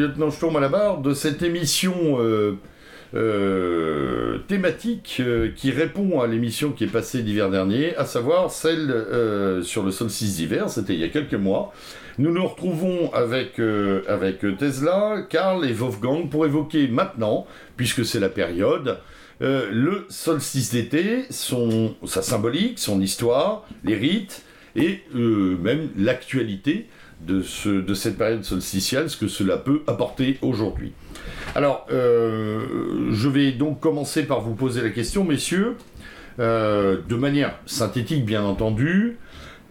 lieutenant Sturm à la barre de cette émission euh, euh, thématique euh, qui répond à l'émission qui est passée l'hiver dernier, à savoir celle sur le solstice d'hiver, c'était il y a quelques mois. Nous nous retrouvons avec, Tesla, Karl et Wolfgang pour évoquer maintenant, puisque c'est la période, le solstice d'été, sa symbolique, son histoire, les rites et même l'actualité de, ce, de cette période solsticiale, ce que cela peut apporter aujourd'hui. Alors, euh, je vais donc commencer par vous poser la question, messieurs, euh, de manière synthétique bien entendu,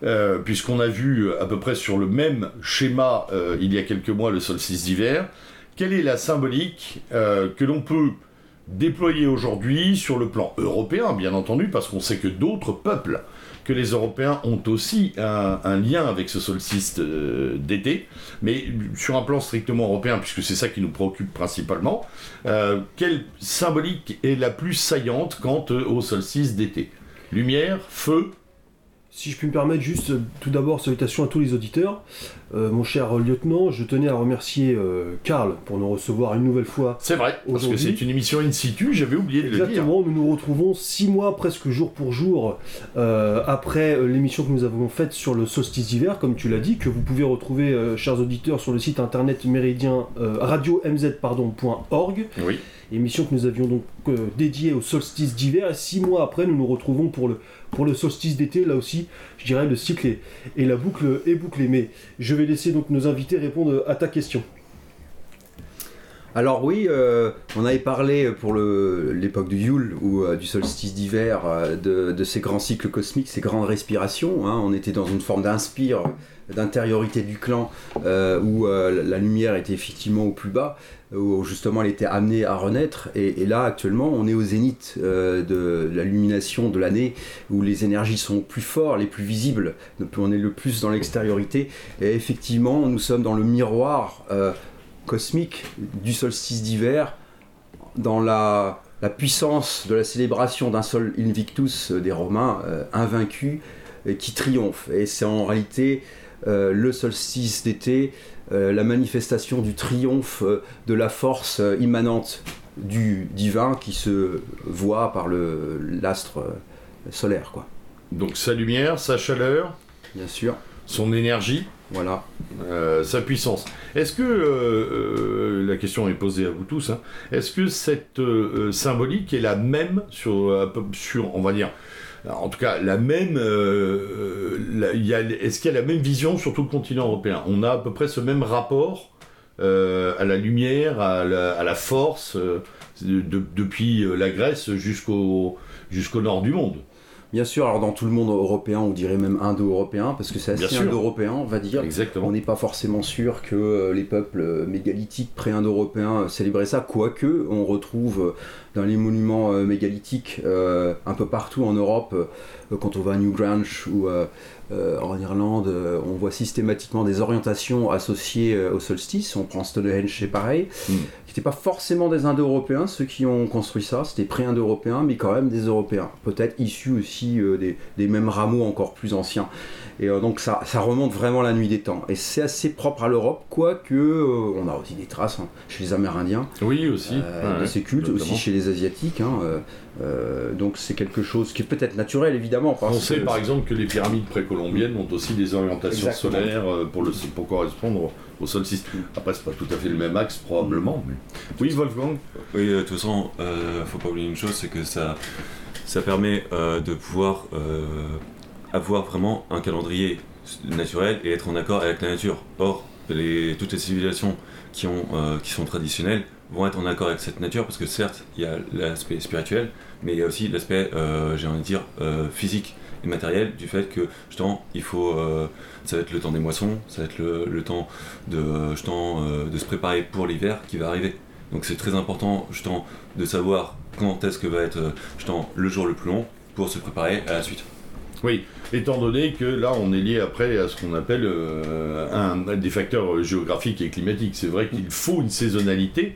euh, puisqu'on a vu à peu près sur le même schéma il y a quelques mois le solstice d'hiver, quelle est la symbolique que l'on peut déployer aujourd'hui sur le plan européen, bien entendu, parce qu'on sait que d'autres peuples que les Européens ont aussi un, lien avec ce solstice euh, d'été, mais sur un plan strictement européen, puisque c'est ça qui nous préoccupe principalement, euh, quelle symbolique est la plus saillante quant euh, au solstice d'été? Lumière, feu, Si je puis me permettre, juste tout d'abord, salutations à tous les auditeurs. Euh, mon cher lieutenant, je tenais à remercier euh, Karl pour nous recevoir une nouvelle fois. c'est vrai, parce que c'est une émission in situ, j'avais oublié de le dire. Exactement, nous nous retrouvons six mois presque jour pour jour euh, après l'émission que nous avons faite sur le solstice d'hiver, comme tu l'as dit, que vous pouvez retrouver, chers auditeurs, sur le site internet méridien radio mz.org. Oui. émission que nous avions donc dédiée au solstice d'hiver. Et six mois après, nous nous retrouvons pour le, pour le solstice d'été. Là aussi, je dirais le cycle est, et la boucle est bouclée. Mais je vais laisser donc nos invités répondre à ta question. Alors oui, euh, on avait parlé pour l'époque du Yule ou euh, du solstice d'hiver euh, de, de ces grands cycles cosmiques, ces grandes respirations. hein. On était dans une forme d'inspire, d'intériorité du clan euh, où euh, la lumière était effectivement au plus bas, où justement elle était amenée à renaître. Et, là actuellement, on est au zénith euh, de l'illumination de l'année où les énergies sont plus fortes, les plus visibles. On est le plus dans l'extériorité. Et effectivement, nous sommes dans le miroir. euh, cosmique du solstice d'hiver dans la, la puissance de la célébration d'un sol invictus euh, des Romains euh, invaincus qui triomphe. Et c'est en réalité euh, le solstice d'été, euh, la manifestation du triomphe euh, de la force immanente du divin qui se voit par le l'astre solaire, quoi. Donc sa lumière, sa chaleur, Bien sûr, son énergie, voilà. euh, sa puissance. Est-ce que, euh, euh, la question est posée à vous tous, hein, est-ce que cette symbolique est la même sur on va dire, en tout cas, la même, euh, euh, est-ce qu'il y a la même vision sur tout le continent européen? On a à peu près ce même rapport euh, à la lumière, à la, force, de- de- depuis la Grèce jusqu'au nord du monde. Bien sûr, alors dans tout le monde européen, on dirait même indo-européen, parce que c'est assez indo-européen, on va dire. On Exactement. n'est pas forcément sûr que euh, les peuples euh, mégalithiques pré-indo-européens euh, célébraient ça, quoique on retrouve dans les monuments mégalithiques euh, un peu partout en Europe, euh, quand on va à Newgrange ou euh, en Irlande, on voit systématiquement des orientations associées au solstice. On prend Stonehenge, c'est pareil, Mm. N'étaient pas forcément des Indo-Européens, ceux qui ont construit ça, c'était pré-Indo-Européens, mais quand même des Européens, peut-être issus aussi euh, des mêmes rameaux encore plus anciens. Et euh, donc ça, ça remonte vraiment la nuit des temps. Et c'est assez propre à l'Europe, quoique euh, on a aussi des traces hein, chez les Amérindiens Oui, aussi. euh, Ouais, de ces cultes, aussi chez les Asiatiques. hein, euh, euh, donc c'est quelque chose qui est peut-être naturel évidemment. Parce On sait que- par exemple que les pyramides précolombiennes ont aussi des orientations Exactement. solaires pour, le, pour correspondre au, au solstice. Après, c'est pas tout à fait le même axe, probablement. Mais... Oui, Wolfgang Oui, de toute façon, euh, faut pas oublier une chose, c'est que ça, ça permet euh, de pouvoir euh, avoir vraiment un calendrier naturel et être en accord avec la nature. Or, toutes les civilisations euh, qui sont traditionnelles vont être en accord avec cette nature parce que certes, il y a l'aspect spirituel, mais il y a aussi l'aspect, euh, j'ai envie de dire, euh, physique et matériel du fait que justement, il faut, ça va être le temps des moissons, ça va être le, temps de, de se préparer pour l'hiver qui va arriver. Donc c'est très important justement de savoir quand est-ce que va être justement le jour le plus long pour se préparer à la suite. Oui, étant donné que là, on est lié après à ce qu'on appelle euh, des facteurs géographiques et climatiques. C'est vrai qu'il faut une saisonnalité.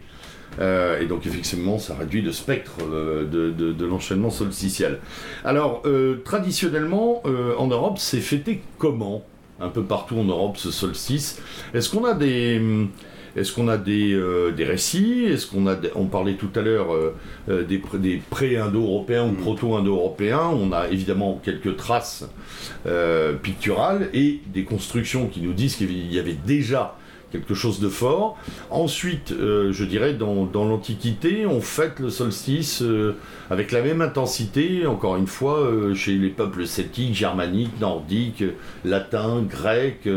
euh, et donc effectivement, ça réduit le spectre euh, de, l'enchaînement solsticial. Alors, traditionnellement, en Europe, c'est fêté comment? Un peu partout en Europe ce solstice. Est-ce qu'on a des, est-ce qu'on a des, euh, des récits? Est-ce qu'on a, des- on parlait tout à l'heure euh, euh, des, pré- des pré-indo-européens ou Mm. proto-indo-européens. On a évidemment quelques traces picturales et des constructions qui nous disent qu'il y avait déjà quelque chose de fort. Ensuite, euh, je dirais, dans, l'Antiquité, on fête le solstice euh, avec la même intensité, encore une fois, euh, chez les peuples celtiques, germaniques, nordiques, latins, grecs,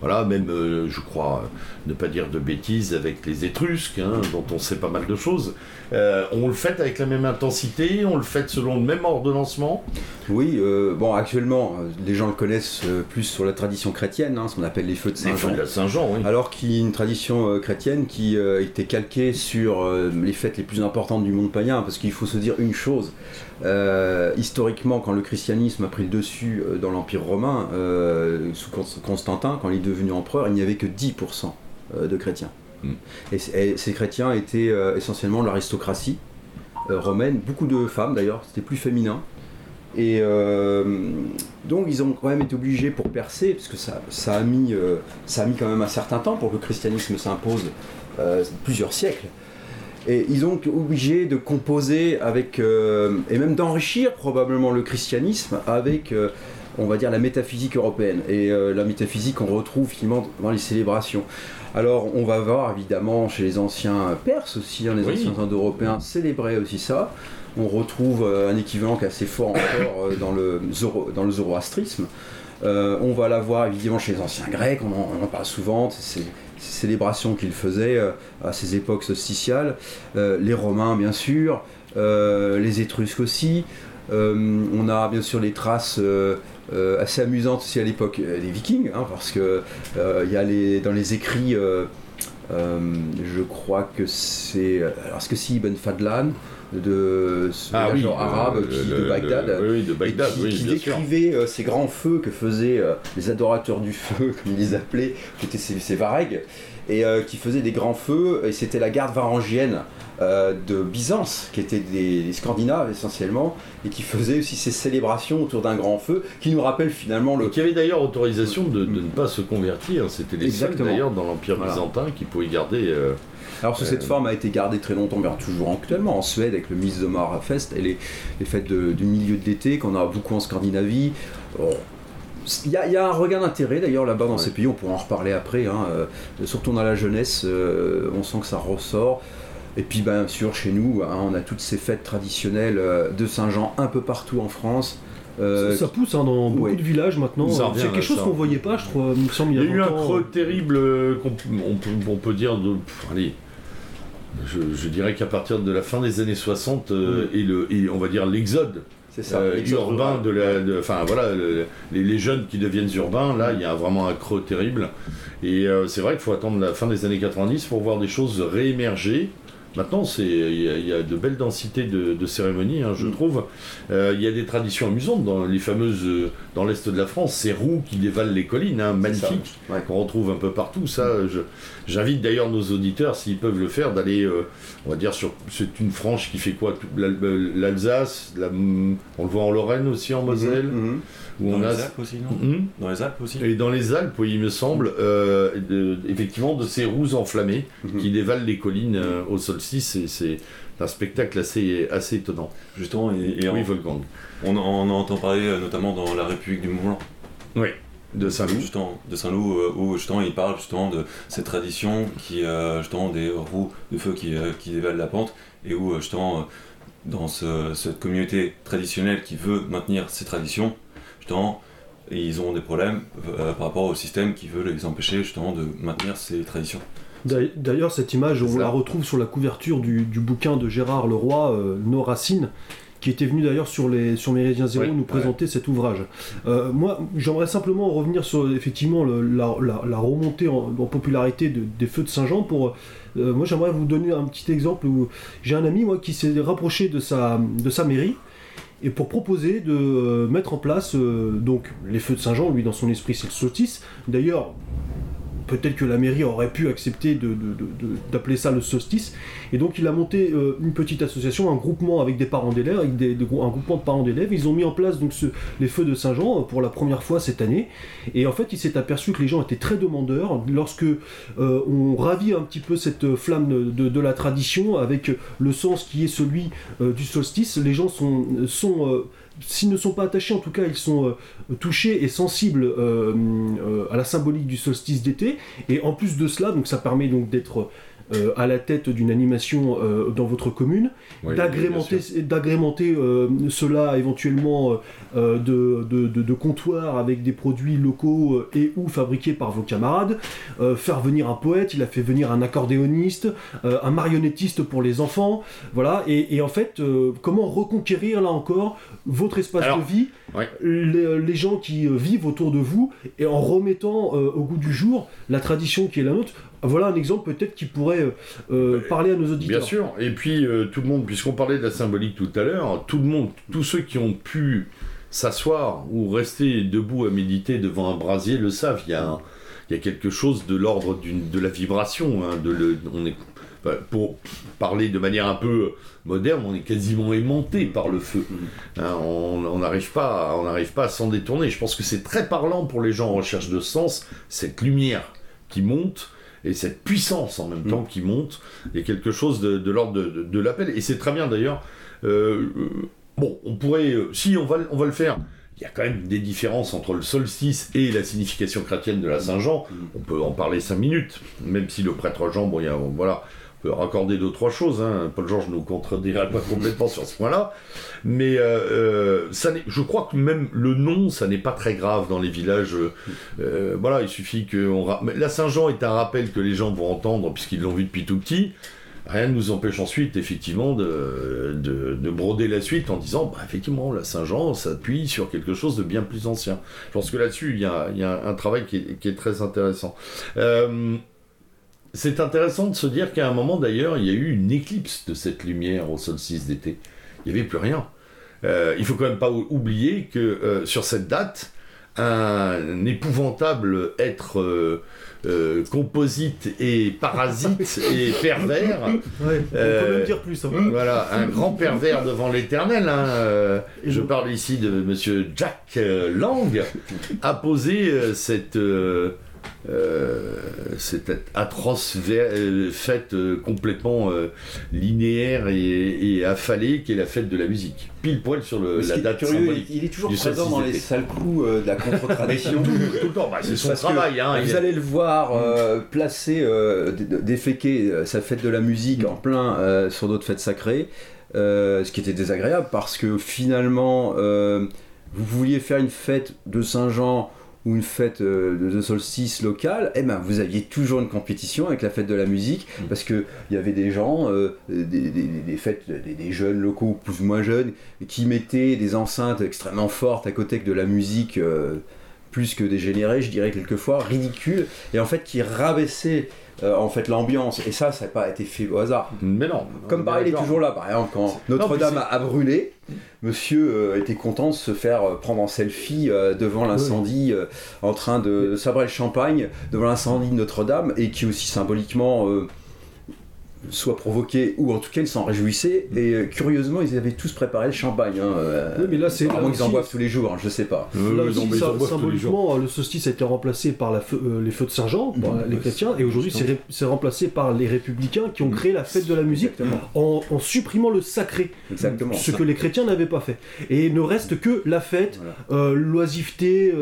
voilà, même, je crois, ne pas dire de bêtises, avec les Étrusques, hein, dont on sait pas mal de choses. Euh, on le fête avec la même intensité, on le fête selon le même ordonnancement. Oui, euh, bon, actuellement, euh, les gens le connaissent plus sur la tradition chrétienne, hein, ce qu'on appelle les feux de Saint-Jean. de la Saint-Jean, oui. Alors qu'il y a une tradition chrétienne qui était calquée sur les fêtes les plus importantes du monde païen, parce qu'il faut se dire une chose. historiquement, quand le christianisme a pris le dessus dans l'Empire romain, sous Cons- Constantin, quand il est devenu empereur, il n'y avait que 10% euh, de chrétiens. Mm. Et, ces chrétiens étaient euh, essentiellement l'aristocratie euh, romaine, beaucoup de femmes d'ailleurs, c'était plus féminin. Et euh, donc ils ont quand même été obligés pour percer, parce que ça, a mis, euh, ça a mis quand même un certain temps pour que le christianisme s'impose, plusieurs siècles. Et ils ont été obligés de composer avec, et même d'enrichir probablement le christianisme avec, on va dire, la métaphysique européenne. Et la métaphysique, on retrouve finalement dans les célébrations. Alors, on va voir évidemment chez les anciens Perses aussi, hein, les Oui. anciens Indo-Européens célébraient aussi ça. On retrouve euh, un équivalent qui est assez fort encore euh, dans, le zoro- dans le zoroastrisme. Euh, on va l'avoir évidemment chez les anciens Grecs, on en, on en parle souvent, ces, ces célébrations qu'ils faisaient à ces époques solsticiales. Euh, les Romains, bien sûr, les Étrusques aussi. Euh, on a bien sûr les traces euh, euh, assez amusantes aussi à l'époque des Vikings, hein, parce que euh, il y a les, dans les écrits, euh, je crois que c'est. Alors, est-ce que c'est Ibn Fadlan de ce voyageur arabe qui, le- de Bagdad le- oui, oui, de Bagdad, qui, oui, qui sûr. décrivait ces grands feux que faisaient les adorateurs du feu, comme ils les appelaient, qui étaient ces, ces varègues, et euh, qui faisaient des grands feux, et c'était la garde varangienne euh, de Byzance, qui étaient des, Scandinaves essentiellement, et qui faisait aussi ces célébrations autour d'un grand feu, qui nous rappellent finalement le... Et qui avait d'ailleurs autorisation de, de ne pas se convertir. C'était les seuls d'ailleurs dans l'Empire Voilà. byzantin qui pouvaient garder. euh, Alors que cette Euh, forme a été gardée très longtemps, bien toujours actuellement en Suède avec le Midsommar Fest et les, les fêtes de- du milieu de l'été qu'on a beaucoup en Scandinavie. Il y, a, il y a un regain d'intérêt d'ailleurs là-bas dans Ouais. ces pays, on pourra en reparler après, hein, euh, surtout dans la jeunesse, euh, on sent que ça ressort. Et puis bien sûr chez nous, hein, on a toutes ces fêtes traditionnelles euh, de Saint-Jean un peu partout en France. Euh, ça, ça pousse hein, dans beaucoup ouais. de villages maintenant. C'est quelque chose qu'on voyait pas, je trouve, il me semble, Il y a eu un creux terrible euh, qu'on on peut, on peut dire de. pff, allez. Je, je dirais qu'à partir de la fin des années 60 euh, et, le, et on va dire l'exode ça, euh, urbain de la. de- Enfin voilà, le- les, les jeunes qui deviennent urbains, là il y a vraiment un creux terrible. Et euh, c'est vrai qu'il faut attendre la fin des années 90 pour voir des choses réémerger. Maintenant, c'est il y, a- il y a de belles densités de, de cérémonies, hein, je Mm. trouve. Euh, il y a des traditions amusantes dans les fameuses euh, dans l'est de la France, ces roues qui dévalent les collines, hein, magnifiques, Ouais. qu'on retrouve un peu partout. Ça, je- j'invite d'ailleurs nos auditeurs, s'ils peuvent le faire, d'aller, euh, on va dire sur, c'est une frange qui fait quoi? Euh, L'Alsace, la- on le voit en Lorraine aussi, en Moselle, Mhm, mhm. où Dans on a les Alpes aussi, non? Mhm. Dans les Alpes aussi Et dans les Alpes, oui, il me semble, euh, de- effectivement, de ces roues enflammées Mhm. qui dévalent les collines euh, au solstice. et C'est un spectacle assez, assez étonnant. Justement, et, et oui, on, Wolfgang. on, on entend parler notamment dans la République du Mont-Blanc. De Saint-Loup. Justement, de Saint-Loup, euh, où justement il parle justement de cette tradition qui, euh, justement, des roues de feu qui, euh, qui dévalent la pente, et où justement, dans ce- cette communauté traditionnelle qui veut maintenir ces traditions, justement, ils ont des problèmes euh, par rapport au système qui veut les empêcher justement de maintenir ces traditions. D'ailleurs- cette image, on la retrouve sur la couverture du, du bouquin de Gérard Leroy, euh, Nos Racines, qui était venu d'ailleurs sur, les, sur Méridien Zéro nous présenter cet ouvrage. Euh, moi, j'aimerais simplement revenir sur effectivement le- la, la- la remontée en, en popularité de- des feux de Saint-Jean. Pour, euh, moi, j'aimerais vous donner un petit exemple où j'ai un ami moi, qui s'est rapproché de sa, de sa mairie. Et pour proposer de euh, mettre en place euh, donc les feux de Saint-Jean, lui dans son esprit c'est le solstice. D'ailleurs, peut-être que la mairie aurait pu accepter d'appeler ça le solstice. Et donc il a monté euh, une petite association, un groupement avec des parents d'élèves, avec des, de parents d'élèves. Ils ont mis en place les feux de Saint-Jean pour la première fois cette année. Et en fait, il s'est aperçu que les gens étaient très demandeurs. Lorsque on ravit un petit peu cette flamme de, la tradition avec le sens qui est celui du solstice, les gens sont s'ils ne sont pas attachés, en tout cas, ils sont euh, touchés et sensibles euh, euh, à la symbolique du solstice d'été. Et en plus de cela, ça permet donc d'être euh, à la tête d'une animation euh, dans votre commune, d'agrémenter, d'agrémenter euh, cela éventuellement de, de, comptoirs avec des produits locaux et ou fabriqués par vos camarades, faire venir un poète, il a fait venir un accordéoniste, un marionnettiste pour les enfants, voilà, et, en fait, comment reconquérir là encore votre espace de vie, les, les, gens qui vivent autour de vous, et en remettant au goût du jour la tradition qui est la nôtre, voilà un exemple peut-être qui pourrait euh, euh, parler à nos auditeurs. Bien sûr, et puis euh, tout le monde, puisqu'on parlait de la symbolique tout à l'heure, tout le monde, tous ceux qui ont pu s'asseoir ou rester debout à méditer devant un brasier le savent. Il y a, il y a quelque chose de l'ordre de la vibration. Hein, de le, on est, pour parler de manière un peu moderne, on est quasiment aimanté par le feu. Hein, on n'arrive pas, on n'arrive pas à s'en détourner. Je pense que c'est très parlant pour les gens en recherche de sens, cette lumière qui monte et cette puissance en même temps mm. qui monte, il y a quelque chose de, l'ordre de, l'appel. Et c'est très bien d'ailleurs. Euh, euh, bon, on pourrait, euh, si on va, on va le faire, il y a quand même des différences entre le solstice et la signification chrétienne de la Saint-Jean. Mm. On peut en parler cinq minutes, même si le prêtre Jean, bon, il y a, voilà, peut raccorder deux, trois choses. Hein. Paul Georges nous contredirait pas complètement sur ce point-là. Mais euh, euh, ça je crois que même le nom, ça n'est pas très grave dans les villages. Euh, voilà, il suffit que. La Saint-Jean est un rappel que les gens vont entendre puisqu'ils l'ont vu depuis tout petit. Rien ne nous empêche ensuite, effectivement, de, de, broder la suite en disant, bah, effectivement, la Saint-Jean s'appuie sur quelque chose de bien plus ancien. Je pense que là-dessus, il y a, un travail qui est, très intéressant. C'est intéressant de se dire qu'à un moment d'ailleurs, il y a eu une éclipse de cette lumière au solstice d'été. Il n'y avait plus rien. Euh, il faut quand même pas oublier que euh, sur cette date, un épouvantable être euh, composite et parasite et pervers. Ouais, on peut même dire plus. Hein. Voilà, un grand pervers devant l'éternel. Hein, je parle ici de Monsieur Jack Lang, a posé cette euh, cette atroce euh, fête euh, complètement linéaire et, affalée qui est la fête de la musique. Pile poil sur le, la date symbolique. Il, est toujours présent dans les sales coups de la contre-tradition. tout, le temps, bah, c'est son travail. Hein, vous allez le voir placer, déféquer sa fête de la musique en plein sur d'autres fêtes sacrées. ce qui était désagréable parce que finalement, vous vouliez faire une fête de Saint-Jean ou une fête euh, de solstice locale, eh ben, vous aviez toujours une compétition avec la fête de la musique, mm. parce qu'il y avait des gens, euh, des, fêtes, des, jeunes locaux, plus ou moins jeunes, qui mettaient des enceintes extrêmement fortes à côté de la musique euh, plus que dégénérée, je dirais quelquefois, ridicule, et en fait qui rabaissaient euh, en fait l'ambiance. Et ça, ça n'a pas été fait au hasard. Mais non. Comme pareil, il est toujours là. Par exemple, quand Notre-Dame a brûlé, monsieur euh, était content de se faire euh, prendre en selfie devant l'incendie, en train de, sabrer le champagne devant l'incendie de Notre-Dame, et qui aussi symboliquement soit provoqué ou en tout cas ils s'en réjouissaient. Et euh, curieusement ils avaient tous préparé le champagne hein, euh, oui, mais là c'est qu'ils en boivent tous les jours hein, je sais pas. Là aussi, symboliquement le solstice a été remplacé par la euh, les feux de Saint-Jean les chrétiens et aujourd'hui c'est remplacé par les républicains qui ont créé la fête de la musique en, supprimant le sacré. Exactement. ce que les chrétiens n'avaient pas fait. Et il ne reste que la fête l'oisiveté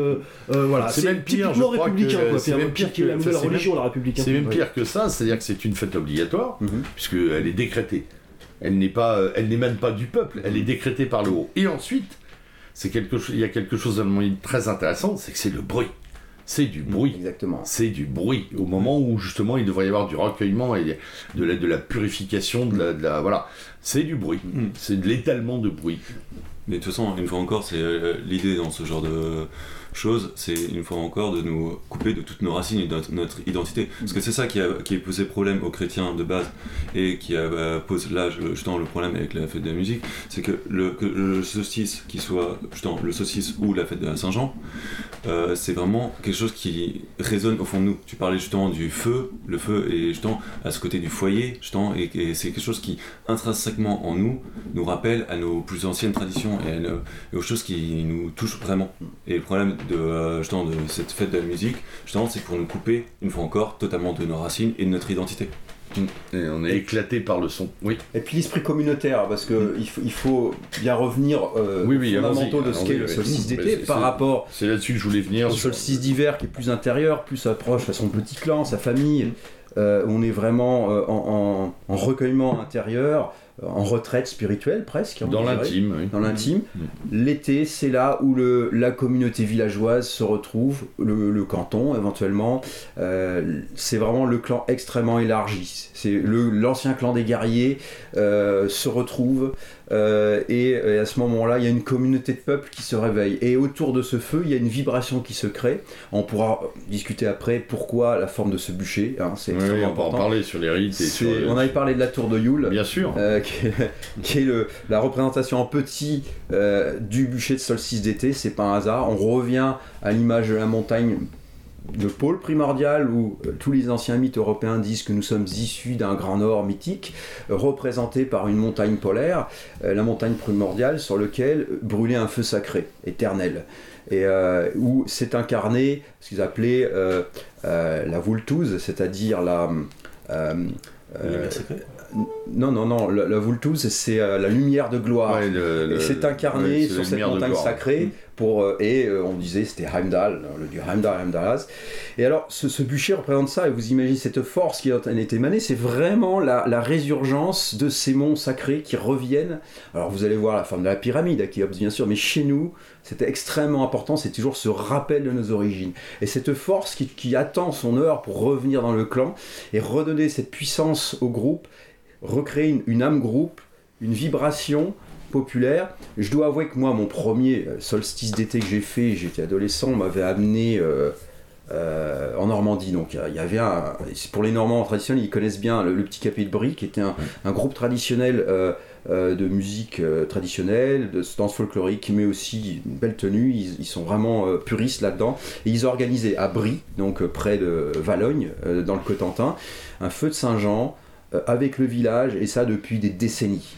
voilà. C'est même pire républicain c'est même pire que la religion la républicaine c'est même pire que ça c'est à dire que c'est une fête obligatoire Mhm. puisqu'elle est décrétée. Elle n'est pas, euh, elle n'émane pas du peuple, elle est décrétée par le haut. Et ensuite, c'est quelque chose, il y a quelque chose de très intéressant, c'est que c'est le bruit. C'est du bruit. Exactement. C'est du bruit. Au moment où justement il devrait y avoir du recueillement et de la, de la purification, de la, voilà, c'est du bruit. Mhm. C'est de l'étalement de bruit. Mais de toute façon, une fois encore, c'est euh, l'idée dans ce genre de chose, c'est une fois encore de nous couper de toutes nos racines et de notre, identité. Parce que c'est ça qui a, posé problème aux chrétiens de base et qui euh, pose là justement le problème avec la fête de la musique, c'est que le, que qui soit justement le solstice ou la fête de la Saint-Jean, euh, c'est vraiment quelque chose qui résonne au fond de nous. Tu parlais justement du feu, le feu est justement à ce côté du foyer, justement, et, c'est quelque chose qui intrinsèquement en nous nous rappelle à nos plus anciennes traditions et aux choses qui nous touchent vraiment. Et le problème de, euh, justement, de cette fête de la musique, justement, c'est pour nous couper, une fois encore, totalement de nos racines et de notre identité. Et on est éclaté par le son. Oui. Et puis l'esprit communautaire, parce que il, faut, il faut bien revenir euh, Oui, oui, aux fondamentaux de ce qu'est le solstice d'été par rapport C'est là-dessus que je voulais venir. au sur- solstice d'hiver qui est plus intérieur, plus approche à son petit clan, sa famille. Euh, on est vraiment euh, en, en- en recueillement intérieur, euh, en retraite spirituelle presque. Dans l'intime, oui. Dans l'intime. Mm. L'été, c'est là où le, la communauté villageoise se retrouve, le, le canton éventuellement. Euh, c'est vraiment le clan extrêmement élargi. C'est le- l'ancien clan des guerriers euh, se retrouve euh, et, et à ce moment-là, il y a une communauté de peuples qui se réveille. Et autour de ce feu, il y a une vibration qui se crée. On pourra discuter après pourquoi la forme de ce bûcher. hein, c'est Oui, extrêmement on va en parler sur les rites et sur On avait parlé de la tour de Yule. Bien sûr. Euh, qui est, qui est le- la représentation en petit euh, du bûcher de solstice d'été, c'est pas un hasard. On revient à l'image de la montagne, le pôle primordial où euh, tous les anciens mythes européens disent que nous sommes issus d'un grand nord mythique, euh, représenté par une montagne polaire, euh, la montagne primordiale sur laquelle brûlait un feu sacré, éternel. Et euh, où s'est incarné ce qu'ils appelaient euh, euh, la Vultuz, c'est-à-dire la. Lumière sacrée. non, non, non, la, la Vultuz, c'est euh, la lumière de gloire. Ouais, le- Et c'est incarné ouais, sur cette montagne sacrée euh, et euh, on disait c'était Heimdall, le dieu Heimdall, Heimdallaz. Et alors ce, bûcher représente ça et vous imaginez cette force qui en est émanée, c'est vraiment la, résurgence de ces monts sacrés qui reviennent. Alors vous allez voir la forme de la pyramide à Khéops bien sûr, mais chez nous c'était extrêmement important, c'est toujours ce rappel de nos origines. Et cette force qui, attend son heure pour revenir dans le clan et redonner cette puissance au groupe, recréer une âme groupe, une vibration populaire. Je dois avouer que moi, mon premier euh, solstice d'été que j'ai fait, j'étais adolescent, m'avait amené euh, euh, en Normandie. Donc il y avait un. Pour les Normands traditionnels, ils connaissent bien le, le Petit Capet de Brie, qui était un, un groupe traditionnel euh, de musique traditionnelle, de danse folklorique, mais aussi une belle tenue. Ils, ils sont vraiment puristes là-dedans. Et ils organisaient à Brie, donc près de Valogne, dans le Cotentin, un feu de Saint-Jean avec le village, et ça depuis des décennies.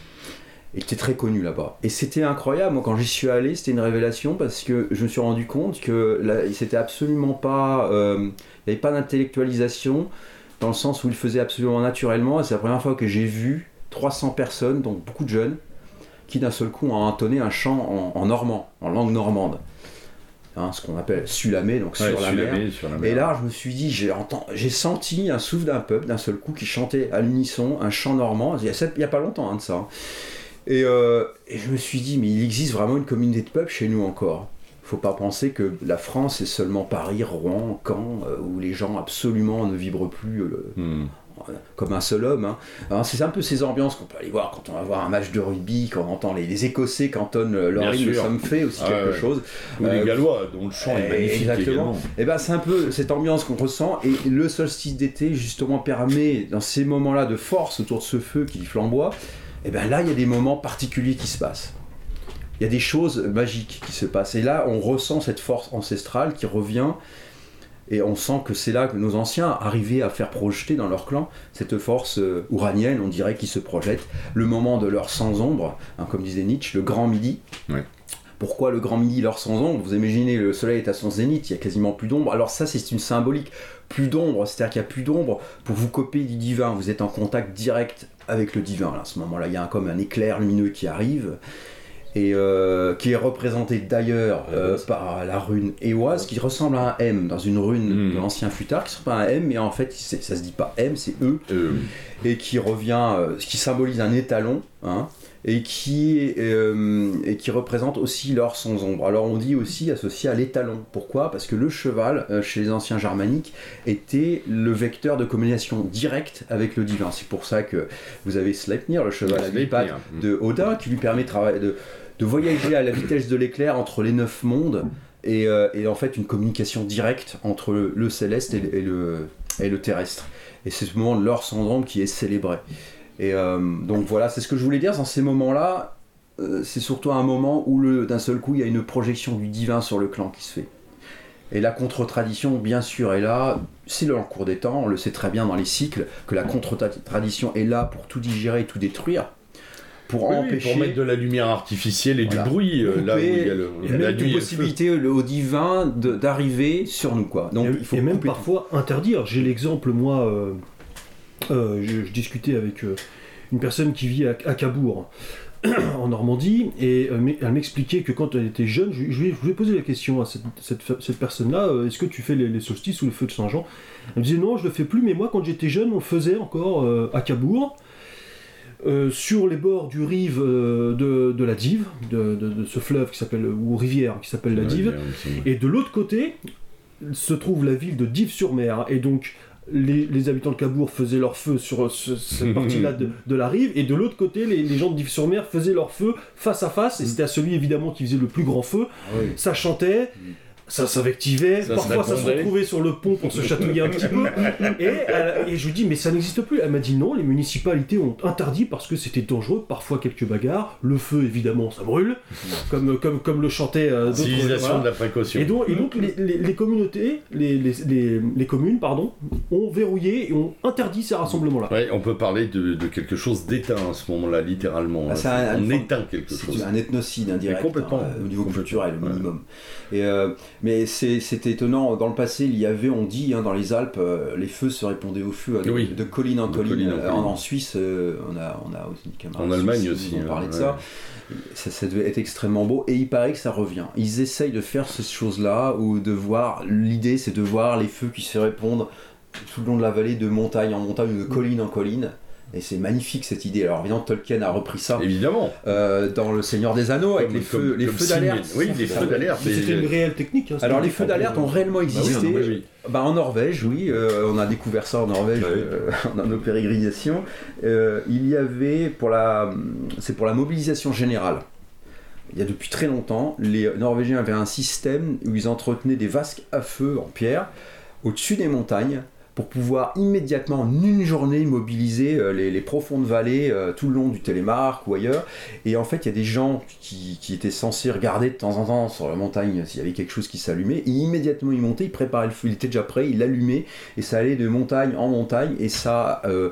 Il était très connu là-bas. Et c'était incroyable, moi quand j'y suis allé, c'était une révélation parce que je me suis rendu compte que c'était absolument pas. euh, il n'y avait pas d'intellectualisation dans le sens où il faisait absolument naturellement. Et c'est la première fois que j'ai vu 300 personnes, donc beaucoup de jeunes, qui d'un seul coup ont entonné un chant en, en normand, en langue normande. Hein, ce qu'on appelle sulamé, donc Ouais, sur la mer. mer, sur la Et là, je me suis dit, j'ai enten- j'ai senti un souffle d'un peuple d'un seul coup qui chantait à l'unisson un chant normand. Il y a, sept- il y a pas longtemps hein, de ça. Et, euh, et je me suis dit, mais il existe vraiment une communauté de peuples chez nous encore. Faut pas penser que la France c'est seulement Paris, Rouen, Caen, euh, où les gens absolument ne vibrent plus euh, Hmm. comme un seul homme. hein. C'est un peu ces ambiances qu'on peut aller voir quand on va voir un match de rugby, quand on entend les, les Écossais cantonnent leur hymne, ça me fait aussi Ah quelque ouais. chose. Ou les Gallois, dont le chant est eh, magnifique exactement. Et ben c'est un peu cette ambiance qu'on ressent et le solstice d'été justement permet dans ces moments-là de force autour de ce feu qui flamboie, et ben là il y a des moments particuliers qui se passent. Il y a des choses magiques qui se passent et là on ressent cette force ancestrale qui revient et on sent que c'est là que nos anciens arrivaient à faire projeter dans leur clan cette force euh, ouranienne, on dirait, qui se projette. Le moment de leur sans ombre, hein, comme disait Nietzsche, le grand midi. Ouais. Pourquoi le grand midi, l'heure sans ombre Vous imaginez, le soleil est à son zénith, il y a quasiment plus d'ombre. Alors ça, c'est une symbolique. Plus d'ombre, c'est-à-dire qu'il n'y a plus d'ombre pour vous copier du divin. Vous êtes en contact direct avec le divin. Là, à ce moment-là, il y a un- comme un éclair lumineux qui arrive et euh, qui est représenté d'ailleurs euh, par la rune éoise qui ressemble à un M dans une rune Mm. de l'ancien futard qui ressemble à un M mais en fait ça se dit pas M c'est E Euh, et qui revient, euh, qui symbolise un étalon, hein, et qui, est, euh, et qui représente aussi l'or sans ombre. Alors on dit aussi associé à l'étalon. Pourquoi? Parce que le cheval, euh, chez les anciens germaniques, était le vecteur de communication directe avec le divin. C'est pour ça que vous avez Sleipnir, le cheval à pattes de Odin, qui lui permet de, voyager à la vitesse de l'éclair entre les neuf mondes et, euh, et en fait une communication directe entre le, le céleste et, le- et le, et le terrestre. Et c'est ce moment de leur syndrome qui est célébré. Et euh, donc voilà, c'est ce que je voulais dire. Dans ces moments-là, euh, c'est surtout un moment où d'un seul coup il y a une projection du divin sur le clan qui se fait. Et la contre-tradition, bien sûr, est là. C'est dans le cours des temps, on le sait très bien dans les cycles, que la contre-tradition est là pour tout digérer, tout détruire, pour Oui, empêcher pour mettre de la lumière artificielle et Voilà. du bruit euh, là où il y a le, la nuit et une le possibilité le- au divin d'arriver sur nous quoi. Donc et, il faut et même tout. parfois interdire. J'ai l'exemple, moi, euh, je, je discutais avec euh, une personne qui vit à, à Cabourg, en Normandie, et euh, elle m'expliquait que quand elle était jeune, je, je lui ai- je lui ai posé la question à cette, cette, fa- cette personne-là, euh, est-ce que tu fais les, les solstices ou le feu de Saint-Jean? Elle me disait non, je le fais plus, mais moi quand j'étais jeune, on le faisait encore euh, à Cabourg. euh, sur les bords du rive euh, de, de la Dive, de, de- de ce fleuve qui s'appelle, ou rivière qui s'appelle la. Dive, et de l'autre côté se trouve la ville de Dives-sur-Mer. Et donc, les, les habitants de Cabourg faisaient leur feu sur ce- cette partie-là de, de la rive. Et de l'autre côté, les, les gens de Dives-sur-Mer faisaient leur feu face à face. Et c'était à celui, évidemment, qui faisait le plus grand feu. Ah oui. Ça chantait. Ça s'invectivait, Ça se parfois ça se retrouvait sur le pont pour se chatouiller un petit peu. Et, elle- et je lui dis, mais ça n'existe plus. Elle m'a dit non, les municipalités ont interdit parce que c'était dangereux, parfois quelques bagarres. Le feu, évidemment, ça brûle, comme, comme, comme le chantait euh, d'autres. Civilisation voilà. de la précaution. Et donc, et donc les, les- les communautés, les, les, les- les communes, pardon, ont verrouillé et ont interdit ces rassemblements-là. Ouais, on peut parler de, de quelque chose d'éteint à ce moment-là, littéralement. Ah, hein. un- on forme- éteint quelque C'est chose. un ethnocide indirect complètement. hein, au niveau Complètement. culturel au Ouais. minimum. Et, euh, mais c'est- c'était étonnant, dans le passé il y avait, on dit hein, dans les Alpes, euh, les feux se répondaient au feu hein, de, Oui. de colline en De colline. colline en Euh, colline. En, en Suisse, euh, on, a, on a aussi En Allemagne suisse aussi. nous ont parlé de ça. ça. Ça devait être extrêmement beau et il paraît que ça revient. Ils essayent de faire ces choses-là ou de voir, l'idée c'est de voir les feux qui se répondent tout le long de la vallée de montagne en montagne ou de colline en colline. Et c'est magnifique cette idée. Alors évidemment Tolkien a repris ça Évidemment. euh, dans Le Seigneur des Anneaux avec Comme- les feux, comme- les comme feux Simon. d'alerte. Oui, les feux d'alerte. Mais C'était une réelle technique. hein, Alors les feux d'alerte ont réellement Bah oui, existé. oui, oui. Bah, en Norvège, oui, euh, on a découvert ça en Norvège Ah oui. euh, dans nos pérégrinations. Euh, il y avait pour la, c'est pour la mobilisation générale. Il y a depuis très longtemps, les Norvégiens avaient un système où ils entretenaient des vasques à feu en pierre au-dessus des montagnes pour pouvoir immédiatement en une journée mobiliser euh, les, les profondes vallées euh, tout le long du Télémark ou ailleurs. Et en fait, il y a des gens qui, qui étaient censés regarder de temps en temps sur la montagne s'il y avait quelque chose qui s'allumait. Et immédiatement, ils montaient, ils préparaient le feu, il était déjà prêt, ils l'allumaient. Et ça allait de montagne en montagne. Et ça euh,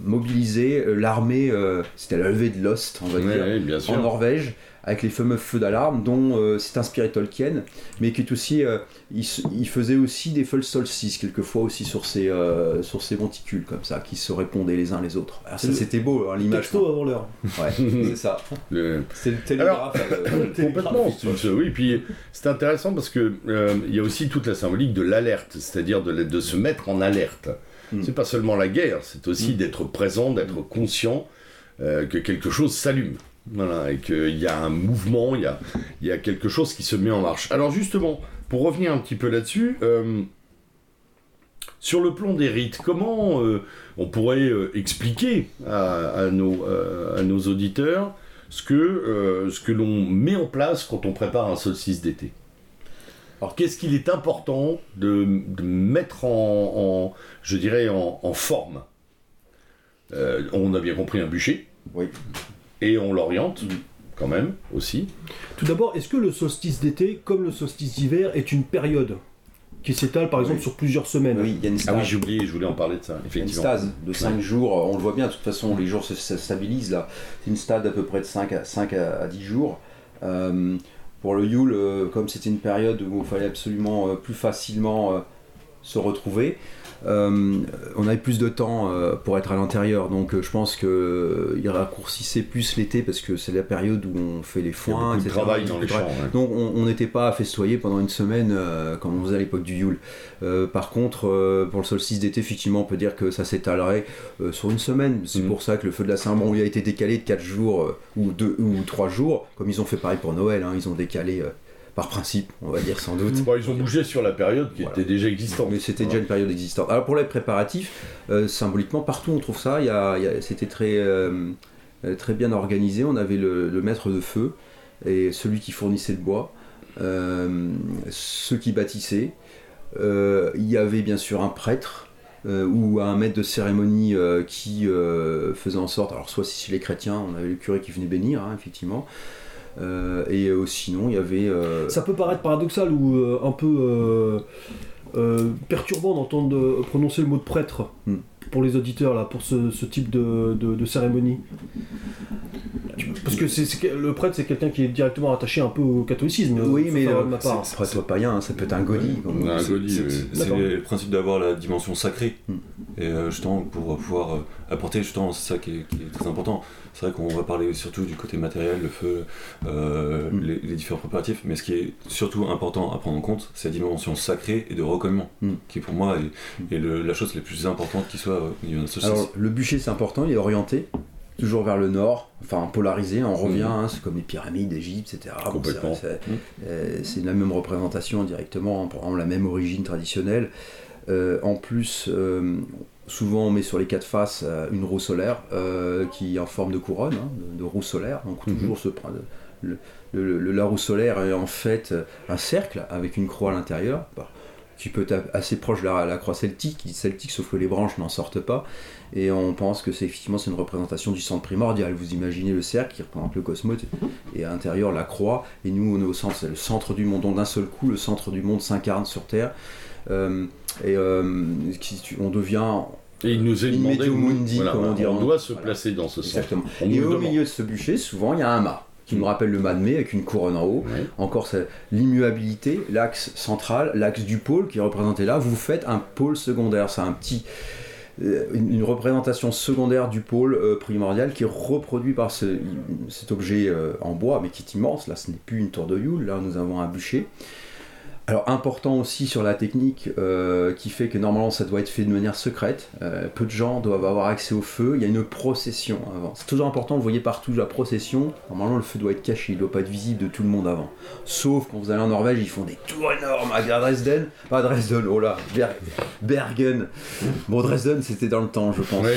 mobilisait euh, l'armée, euh, c'était la levée de l'Ost, on va dire, ouais, bien sûr. en Norvège. Avec les fameux feux d'alarme dont euh, s'est inspiré Tolkien, mais qui est aussi, euh, il, faisait aussi des feux solstices quelquefois aussi sur ces, euh, sur ces monticules comme ça, qui se répondaient les uns les autres. Alors ça Le- c'était beau hein, l'image. Texto avant l'heure. Ouais, c'est ça. Le- C'est le télégraphe. euh, Complètement, oui. Puis c'est intéressant parce que euh, il y a aussi toute la symbolique de l'alerte, c'est-à-dire de, se mettre en alerte. Mm. C'est pas seulement la guerre, c'est aussi Mm. d'être présent, d'être conscient euh, que quelque chose s'allume. Voilà, et qu'il y a un mouvement, il y a, quelque chose qui se met en marche. Alors justement, pour revenir un petit peu là-dessus, euh, sur le plan des rites, comment euh, on pourrait euh, expliquer à, nos, auditeurs ce que, l'on met en place quand on prépare un solstice d'été? Alors qu'est-ce qu'il est important de, mettre en, je dirais, en, forme? On a bien compris un bûcher, Oui. Et on l'oriente Mm. quand même aussi. Tout d'abord, est-ce que le solstice d'été, comme le solstice d'hiver, est une période qui s'étale par exemple Oui. sur plusieurs semaines Oui, il y a une Ah stase. oui, j'ai oublié, je voulais en parler de ça, Il y a une effectivement. stase de 5 jours, on le voit bien, de toute façon les jours se, se stabilisent là. C'est une stade d'à peu près de 5 à, 5 à, à 10 jours. Euh, pour le Yule, euh, comme c'était une période où il fallait absolument euh, plus facilement euh, se retrouver, euh, on avait plus de temps euh, pour être à l'intérieur, donc euh, je pense qu'il raccourcissait plus l'été parce que c'est la période où on fait les foins, etc. travail dans les champs. ouais. Donc on n'était pas à festoyer pendant une semaine euh, comme on faisait à l'époque du Yule. Euh, par contre, euh, pour le solstice d'été, effectivement, on peut dire que ça s'étalerait euh, sur une semaine. C'est Mhm. pour ça que le feu de la Saint-Bon a été décalé de 4 jours euh, ou 2 ou 3 jours, comme ils ont fait pareil pour Noël. hein. ils ont décalé euh, par principe, on va dire sans doute. Bon, ils ont bougé sur la période qui Voilà. était déjà existante. Mais c'était Voilà. déjà une période existante. Alors pour les préparatifs, euh, symboliquement, partout on trouve ça. Il y a- il y a- c'était très, euh, très bien organisé. On avait le, le maître de feu et celui qui fournissait le bois. euh, ceux qui bâtissaient. Il y avait bien sûr un prêtre euh, ou un maître de cérémonie euh, qui euh, faisait en sorte, alors soit si c'est les chrétiens, on avait le curé qui venait bénir, hein, effectivement, et euh, sinon il y avait... euh, Ça peut paraître paradoxal ou euh, un peu euh, euh, perturbant d'entendre euh, prononcer le mot de prêtre Hmm. pour les auditeurs là, pour ce, ce type de, de- de cérémonie. Parce que le prêtre c'est quelqu'un qui est directement attaché un peu au catholicisme. Oui, mais euh, de ma part. c'est- prêtre païen, hein, ça peut être un godille, c'est- le principe d'avoir la dimension sacrée. Mm. Et euh, justement, pour pouvoir euh, apporter, justement, c'est ça qui est, qui est très important. C'est vrai qu'on va parler surtout du côté matériel, le feu, euh, Mm. les, les différents préparatifs, mais ce qui est surtout important à prendre en compte, c'est la dimension sacrée et de recueillement, Mm. qui pour moi est, est le- la chose la plus importante qui soit euh, au niveau de. Alors, le bûcher, c'est important, il est orienté, toujours vers le nord, enfin polarisé, on revient, hein, c'est comme les pyramides d'Égypte, etc. Bon, c'est- euh, c'est la même représentation directement, hein, pour avoir la même origine traditionnelle. Euh, en plus, euh, souvent on met sur les quatre faces euh, une roue solaire euh, qui est en forme de couronne, hein, de, de roue solaire. Donc Mhm. toujours prendre. Le, le- le- la roue solaire est en fait euh, un cercle avec une croix à l'intérieur, bah, qui peut être assez proche de la, la croix celtique, celtique, sauf que les branches n'en sortent pas. Et on pense que c'est effectivement c'est une représentation du centre primordial. Vous imaginez le cercle qui représente le cosmos et à l'intérieur la croix. Et nous on est au centre, c'est le centre du monde. Donc d'un seul coup, le centre du monde s'incarne sur Terre. Euh, et euh, qui- on devient Et il nous est demandé. mundi, voilà, comme on dit en- on doit se voilà. placer dans ce sens. exactement. On Et au demande. milieu de ce bûcher, souvent il y a un mât qui nous rappelle le mât de mai avec une couronne en haut. Encore l'immuabilité, l'axe central, l'axe du pôle qui est représenté là. Vous faites un pôle secondaire, c'est un petit euh, une, représentation secondaire du pôle primordial qui est reproduit par ce- cet objet en bois, mais qui est immense. Là, ce n'est plus une tour de Yule, là, nous avons un bûcher. Alors, important aussi sur la technique euh, qui fait que normalement ça doit être fait de manière secrète. Euh, peu de gens doivent avoir accès au feu. Il y a une procession avant. C'est toujours important, vous voyez partout la procession. Normalement, le feu doit être caché, il ne doit pas être visible de tout le monde avant. Sauf quand vous allez en Norvège, ils font des tours énormes à Dresden. Pas Dresden, oh là, Ber- Bergen. Bon, Dresden, c'était dans le temps, je pense.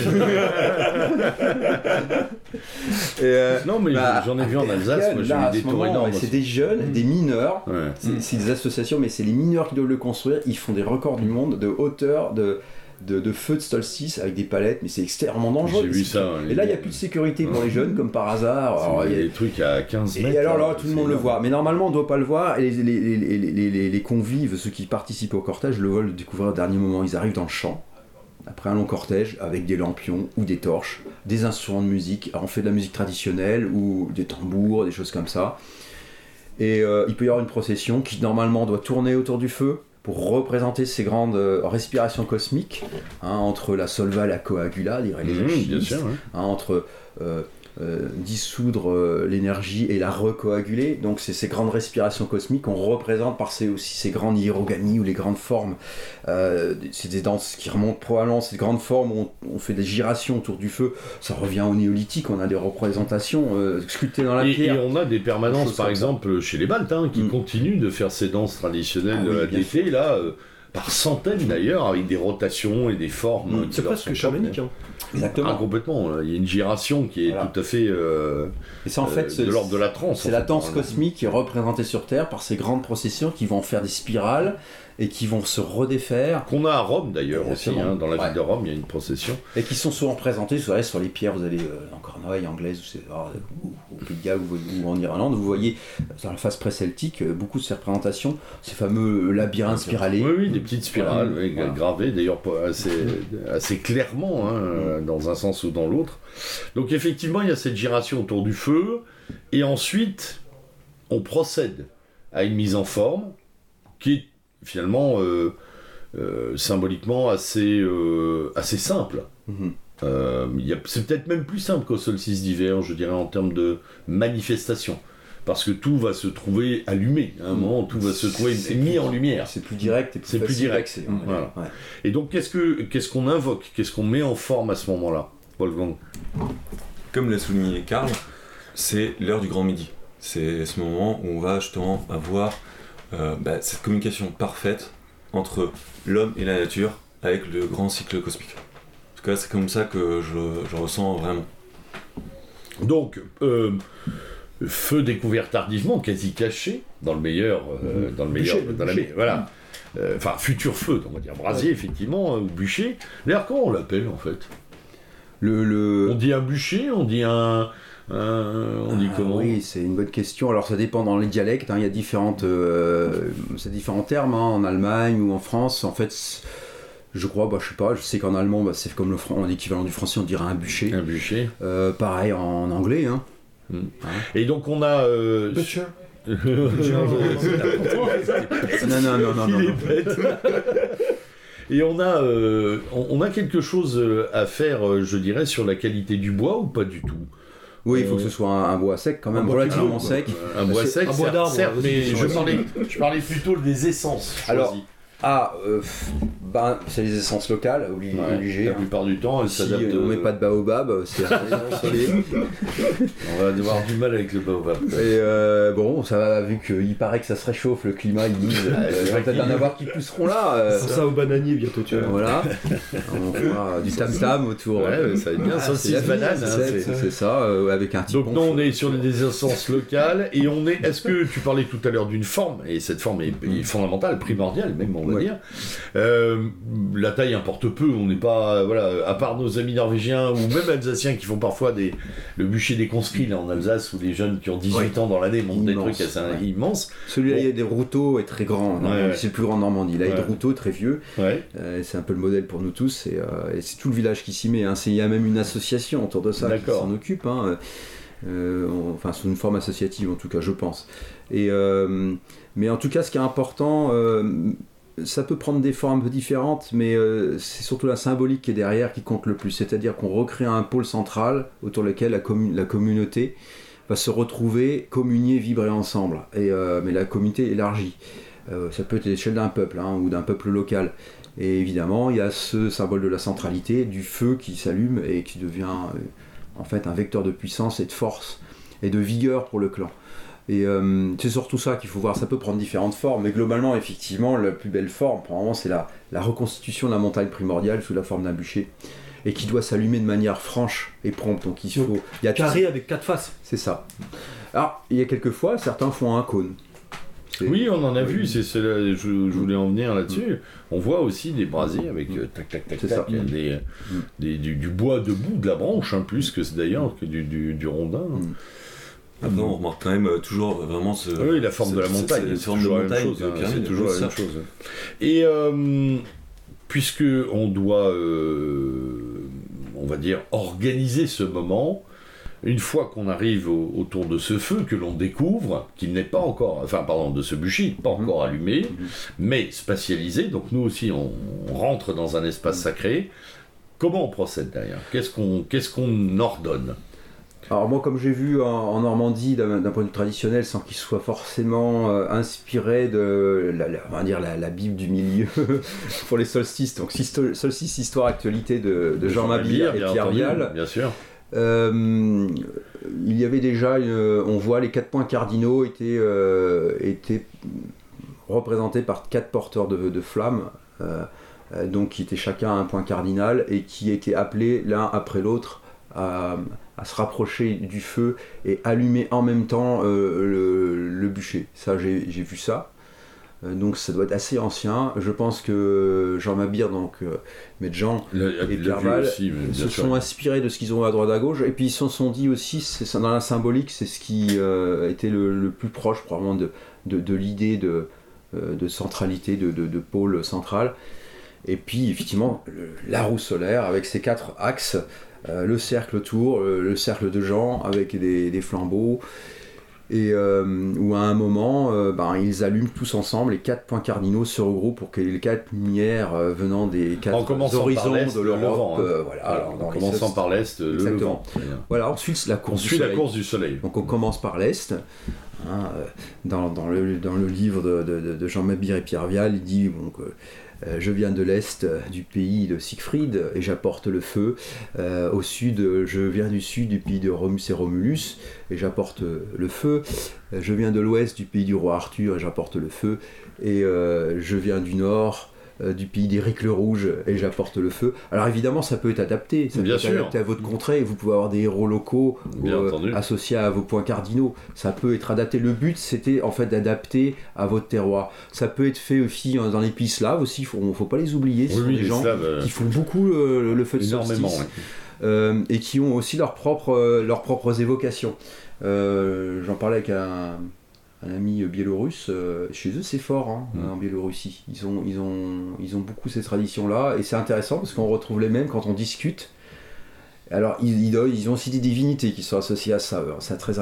Et, euh, non, mais bah, j'en ai vu en Alsace, j'ai des tours énormes. C'est des jeunes, des mineurs. Ouais. C'est des associations, mais c'est les mineurs qui doivent le construire. Ils font des records du monde de hauteur, de, de, de feu de solstice avec des palettes, mais c'est extrêmement dangereux. J'ai vu ça. hein, Et là, il n'y a plus de sécurité pour les jeunes, comme par hasard. Alors, il y a- des trucs à 15 mètres. et alors là, là, tout le monde le voit. Mais normalement, on ne doit pas le voir. Et les, les, convives, ceux qui participent au cortège, le veulent le découvrir au dernier moment. Ils arrivent dans le champ, après un long cortège, avec des lampions ou des torches, des instruments de musique. Alors, on fait de la musique traditionnelle ou des tambours, des choses comme ça. Et euh, il peut y avoir une procession qui, normalement, doit tourner autour du feu pour représenter ces grandes euh, respirations cosmiques hein, entre la solva et la coagula, diraient les Mmh, bien sûr. hein, entre euh, euh, dissoudre euh, l'énergie et la recoaguler. Donc c'est ces grandes respirations cosmiques qu'on représente par ces, aussi ces grandes hiéroganies ou les grandes formes. Euh, c'est des danses qui remontent probablement ces grandes formes où on, on fait des gyrations autour du feu. Ça revient au néolithique, on a des représentations sculptées dans la Et, pierre. et on a des permanences, par ça. exemple, chez les Baltes, hein, qui Mm. continuent de faire ces danses traditionnelles Ah oui, d'été, là, par centaines d'ailleurs, avec des rotations et des formes. Mm. euh, qui C'est presque chamanique. hein. Ah, Exactement. complètement. là. Il y a une gyration qui est Voilà. tout à fait euh, Et c'est en euh, fait ce- de l'ordre de la transe. C'est la danse cosmique qui est représentée sur Terre par ces grandes processions qui vont faire des spirales et qui vont se redéfaire Qu'on a à Rome d'ailleurs aussi, hein, dans la ville Ouais. de Rome, il y a une procession. et qui sont souvent vous savez, sur les pierres. Vous allez euh, en Cornouailles anglaise ou, au Pays de Galles ou, en Irlande, vous voyez euh, dans la phase pré-celtique euh, beaucoup de ces représentations, ces fameux labyrinthes spiralés. Oui, oui, des petites spirales Voilà. oui, Voilà. gravées, d'ailleurs assez, assez clairement, hein, euh, dans un sens ou dans l'autre. Donc effectivement, il y a cette gyration autour du feu, et ensuite, on procède à une mise en forme qui est finalement euh, euh, symboliquement assez, euh, assez simple. Mhm. Euh, c'est peut-être même plus simple qu'au solstice d'hiver, je dirais, en termes de manifestation. Parce que tout va se trouver allumé. À un Mm. moment, tout va se trouver C'est mis plus- en lumière. C'est plus direct et plus C'est plus direct. Voilà. Ouais. Et donc, qu'est-ce que qu'est-ce qu'on invoque Qu'est-ce qu'on met en forme à ce moment-là, Wolfgang? Comme l'a souligné Karl, c'est l'heure du grand midi. C'est ce moment où on va justement avoir euh, bah, cette communication parfaite entre l'homme et la nature avec le grand cycle cosmique. En tout cas, c'est comme ça que je, je ressens vraiment. Donc, euh, feu découvert tardivement, quasi caché, dans le meilleur, euh, dans le meilleur, Bûcher, le dans la bûcher. me- voilà. Euh, Enfin, futur feu, on va dire brasier, effectivement, euh, ou bûcher. D'ailleurs, comment on l'appelle, en fait? Le, le- On dit un bûcher, on dit un... un- on dit Ah comment Oui, c'est une bonne question. Alors ça dépend dans les dialectes. hein. Il y a différentes, euh, c'est différents termes hein, en Allemagne ou en France. En fait, je crois, bah, je sais pas. Je sais qu'en allemand, bah, c'est comme le l'équivalent du français, on dirait un bûcher. Un bûcher. Euh, pareil en anglais. Hein. Et donc, on a... euh, Butcher. Non, non, non, non, non. Il non. est bête. Et on a, euh, on, on a quelque chose euh, à faire, euh, je dirais, sur la qualité du bois ou pas du tout? Oui, il faut que ce soit un, un bois sec quand même, Un bois relativement sec. Un bois sec, un bois certes, d'arbre, mais je parlais, je parlais plutôt des essences. Alors. Ah, euh, ben, c'est les essences locales, obli- Ouais, obligé. la hein. plupart du temps, elles Si s'adaptent. on met euh, pas de baobab, c'est isolé. On va avoir du mal avec le baobab. Et euh, bon, ça va, vu qu'il paraît que ça se réchauffe, le climat, ils disent, euh, il va peut-être en avoir qui pousseront là. euh, Pour ça au bananier bientôt, tu vois. voilà. On fera du tam-tam autour. Ouais, ça va être bien. Ah, c'est banane, hein, c'est- ça, euh, avec un petit Donc non, on est sur des essences locales et on est. Est-ce que tu parlais tout à l'heure d'une forme et cette forme est, est fondamentale, primordiale même, on va Ouais. dire. Euh, la taille importe peu. On n'est pas voilà, à part nos amis norvégiens ou même alsaciens qui font parfois des le bûcher des conscrits là en Alsace où les jeunes qui ont 18 ans dans l'année montent des Immense, trucs assez ouais. immenses. Celui-là, Bon. il y a des routeaux est très grand. C'est le plus grand en Normandie. Là, il y a des routeaux très vieux. Euh, c'est un peu le modèle pour nous tous. Et, euh, et c'est tout le village qui s'y met. hein. Il y a même une association autour de ça qui s'en occupe. hein. Euh, on- enfin, sous une forme associative en tout cas, je pense. Et, euh, mais en tout cas, ce qui est important, euh, ça peut prendre des formes un peu différentes, mais euh, c'est surtout la symbolique qui est derrière qui compte le plus. C'est-à-dire qu'on recrée un pôle central autour lequel la, commu- la communauté va se retrouver, communier, vibrer ensemble. Euh, mais la communauté élargie. Euh, ça peut être à l'échelle d'un peuple hein, ou d'un peuple local. Et évidemment, il y a ce symbole de la centralité, du feu qui s'allume et qui devient en fait un vecteur de puissance et de force et de vigueur pour le clan. Et euh, c'est surtout ça qu'il faut voir. Ça peut prendre différentes formes, mais globalement, effectivement, la plus belle forme, pour le moment, c'est la, la reconstitution de la montagne primordiale sous la forme d'un bûcher et qui doit s'allumer de manière franche et prompte. Donc il faut. Il y a Carré avec quatre faces. C'est ça. Alors, il y a quelques fois, certains font un cône. Oui, on en a vu, c'est je, je voulais en venir là-dessus. On voit aussi des brasiers avec euh, tac tac tac C'est tac, ça. Mm. des, des- du, du bois debout, de la branche, hein, plus que d'ailleurs que du, du, du rondin. Mm. Après, on remarque quand même euh, toujours vraiment ce. Oui, la forme ce- de la montagne, c'est toujours la même chose. hein, C'est toujours la ça. même chose. Et euh, puisque on doit, euh, on va dire, organiser ce moment, une fois qu'on arrive au- autour de ce feu que l'on découvre, qu'il n'est pas encore, enfin pardon, de ce bûcher, pas Mhm. encore allumé, Mhm. mais spatialisé. Donc nous aussi, on, on rentre dans un espace sacré. Comment on procède derrière? Qu'est-ce qu'on qu'est-ce qu'on ordonne? Alors moi, comme j'ai vu en, en Normandie, d'un point de vue traditionnel, sans qu'il soit forcément euh, inspiré de, la, la- on va dire, la, la Bible du milieu pour les solstices, donc solstice, histoire, actualité de, de Jean Mabille et Pierre entendu, Vial. Bien sûr. Euh, il y avait déjà, une- on voit les quatre points cardinaux étaient, euh, étaient représentés par quatre porteurs de, de flammes, euh, donc qui étaient chacun un point cardinal et qui étaient appelés l'un après l'autre à, à se rapprocher du feu et allumer en même temps euh, le, le bûcher. Ça, j'ai vu ça. Euh, donc ça doit être assez ancien. Je pense que Jean Mabire, donc euh, Le, Et Pierre Val aussi, se sûr. sont inspirés de ce qu'ils ont à droite à gauche et puis ils se sont dit aussi c'est dans la symbolique c'est ce qui euh, était le, le plus proche probablement de, de, de l'idée de, de centralité de, de, de pôle central et puis effectivement le- la roue solaire avec ses quatre axes euh, le cercle autour euh, le cercle de Jean avec des, des flambeaux et euh, où à un moment, euh, ben, ils allument tous ensemble, les quatre points cardinaux se regroupent pour que les quatre lumières venant des quatre horizons de le l'Europe, hein. voilà, Alors, en commençant par l'Est, le Exactement. Levant. Voilà, ensuite la On course du suit la soleil. course du soleil. Donc on commence par l'Est. hein, dans, dans le, dans le livre de, de- de Jean Mabire et Pierre Vial, il dit euh, Je viens de l'Est, euh, du pays de Siegfried, et j'apporte le feu. Euh, au Sud, euh, je viens du Sud, du pays de Romus et Romulus, et j'apporte euh, le feu. Euh, Je viens de l'Ouest, du pays du roi Arthur, et j'apporte le feu. Et euh, je viens du Nord, euh, du pays des ricles rouges et j'apporte le feu. Alors évidemment, ça peut être adapté, ça Bien peut sûr. être adapté à votre contrée. Vous pouvez avoir des héros locaux Bien euh, associés à vos points cardinaux. Ça peut être adapté. Le but, c'était en fait d'adapter à votre terroir. Ça peut être fait aussi euh, dans les pays slaves aussi. Faut, faut pas les oublier. Ce Oui, sont oui, des gens Slaves, euh, qui font beaucoup le, le feu de énormément. solstice. ouais. Euh, et qui ont aussi leurs propres, euh, leurs propres évocations. Euh, J'en parlais avec un, un ami biélorusse. euh, chez eux, c'est fort hein, Mm. en Biélorussie. Ils ont, ils, ont, ils ont beaucoup ces traditions-là. Et c'est intéressant parce qu'on retrouve les mêmes quand on discute. Alors, ils, ils, ils ont aussi des divinités qui sont associées à ça. C'est très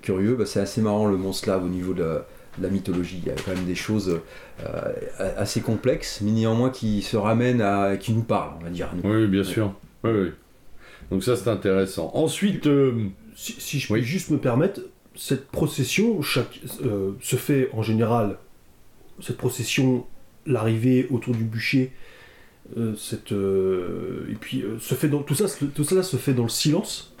curieux. Bah, c'est assez marrant le monde slave au niveau de la, de la mythologie. Il y a quand même des choses euh, assez complexes, mais néanmoins qui se ramènent à. qui nous parlent, on va dire. nous. Oui, bien sûr. Oui, oui. Donc ça, c'est intéressant. Ensuite, euh, Si, si je Oui. peux juste me permettre, cette procession euh, se fait en général, cette procession, l'arrivée autour du bûcher, tout, cela se fait dans le silence.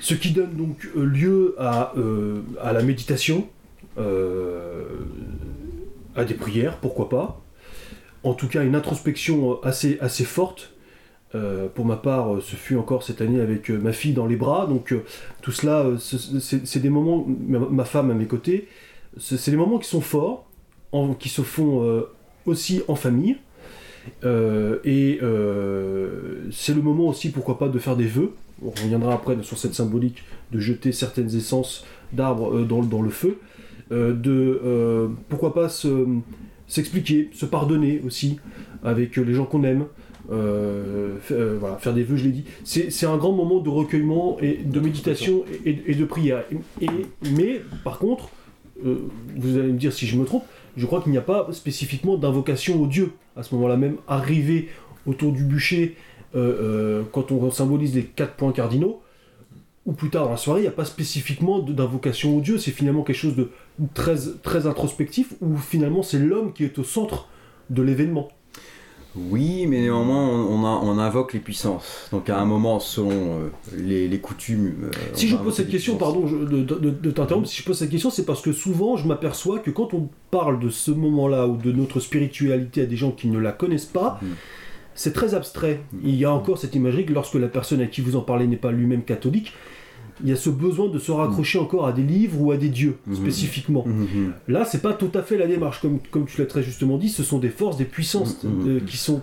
Ce qui donne donc euh, lieu à, euh, à la méditation, à des prières, pourquoi pas. En tout cas, une introspection assez forte. Euh, pour ma part, euh, ce fut encore cette année avec euh, ma fille dans les bras. Donc tout cela, ce- c'est des moments, ma, femme à mes côtés, c'est des moments qui sont forts, qui se font aussi en famille. Et c'est le moment aussi, pourquoi pas, de faire des vœux. On reviendra après sur cette symbolique de jeter certaines essences d'arbres dans, le- feu. De pourquoi pas se- s'expliquer, se pardonner aussi avec les gens qu'on aime. Euh, euh, voilà, faire des vœux, je l'ai dit. C'est un grand moment de recueillement et de méditation et, de prière. Et, et- mais par contre, euh, vous allez me dire si je me trompe, je crois qu'il n'y a pas spécifiquement d'invocation au Dieu à ce moment-là même. Arrivé autour du bûcher, quand on symbolise les quatre points cardinaux, ou plus tard dans la soirée, il n'y a pas spécifiquement d'invocation au Dieu. C'est finalement quelque chose de très, très introspectif où finalement c'est l'homme qui est au centre de l'événement. Oui, mais néanmoins, on, on a- on invoque les puissances. Donc à un moment, selon euh, les, les coutumes. euh, Si je pose cette question, puissances. pardon je- de, de- de t'interrompre, si je pose cette question, c'est parce que souvent je m'aperçois que quand on parle de ce moment-là ou de notre spiritualité à des gens qui ne la connaissent pas, Mhm. c'est très abstrait. Il y a encore cette imagerie que lorsque la personne à qui vous en parlez n'est pas lui-même catholique, il y a ce besoin de se raccrocher encore à des livres ou à des dieux, Mhm. spécifiquement. Mhm. Là, c'est pas tout à fait la démarche, comme, comme tu l'as très justement dit, ce sont des forces, des puissances Mhm. euh, qui sont.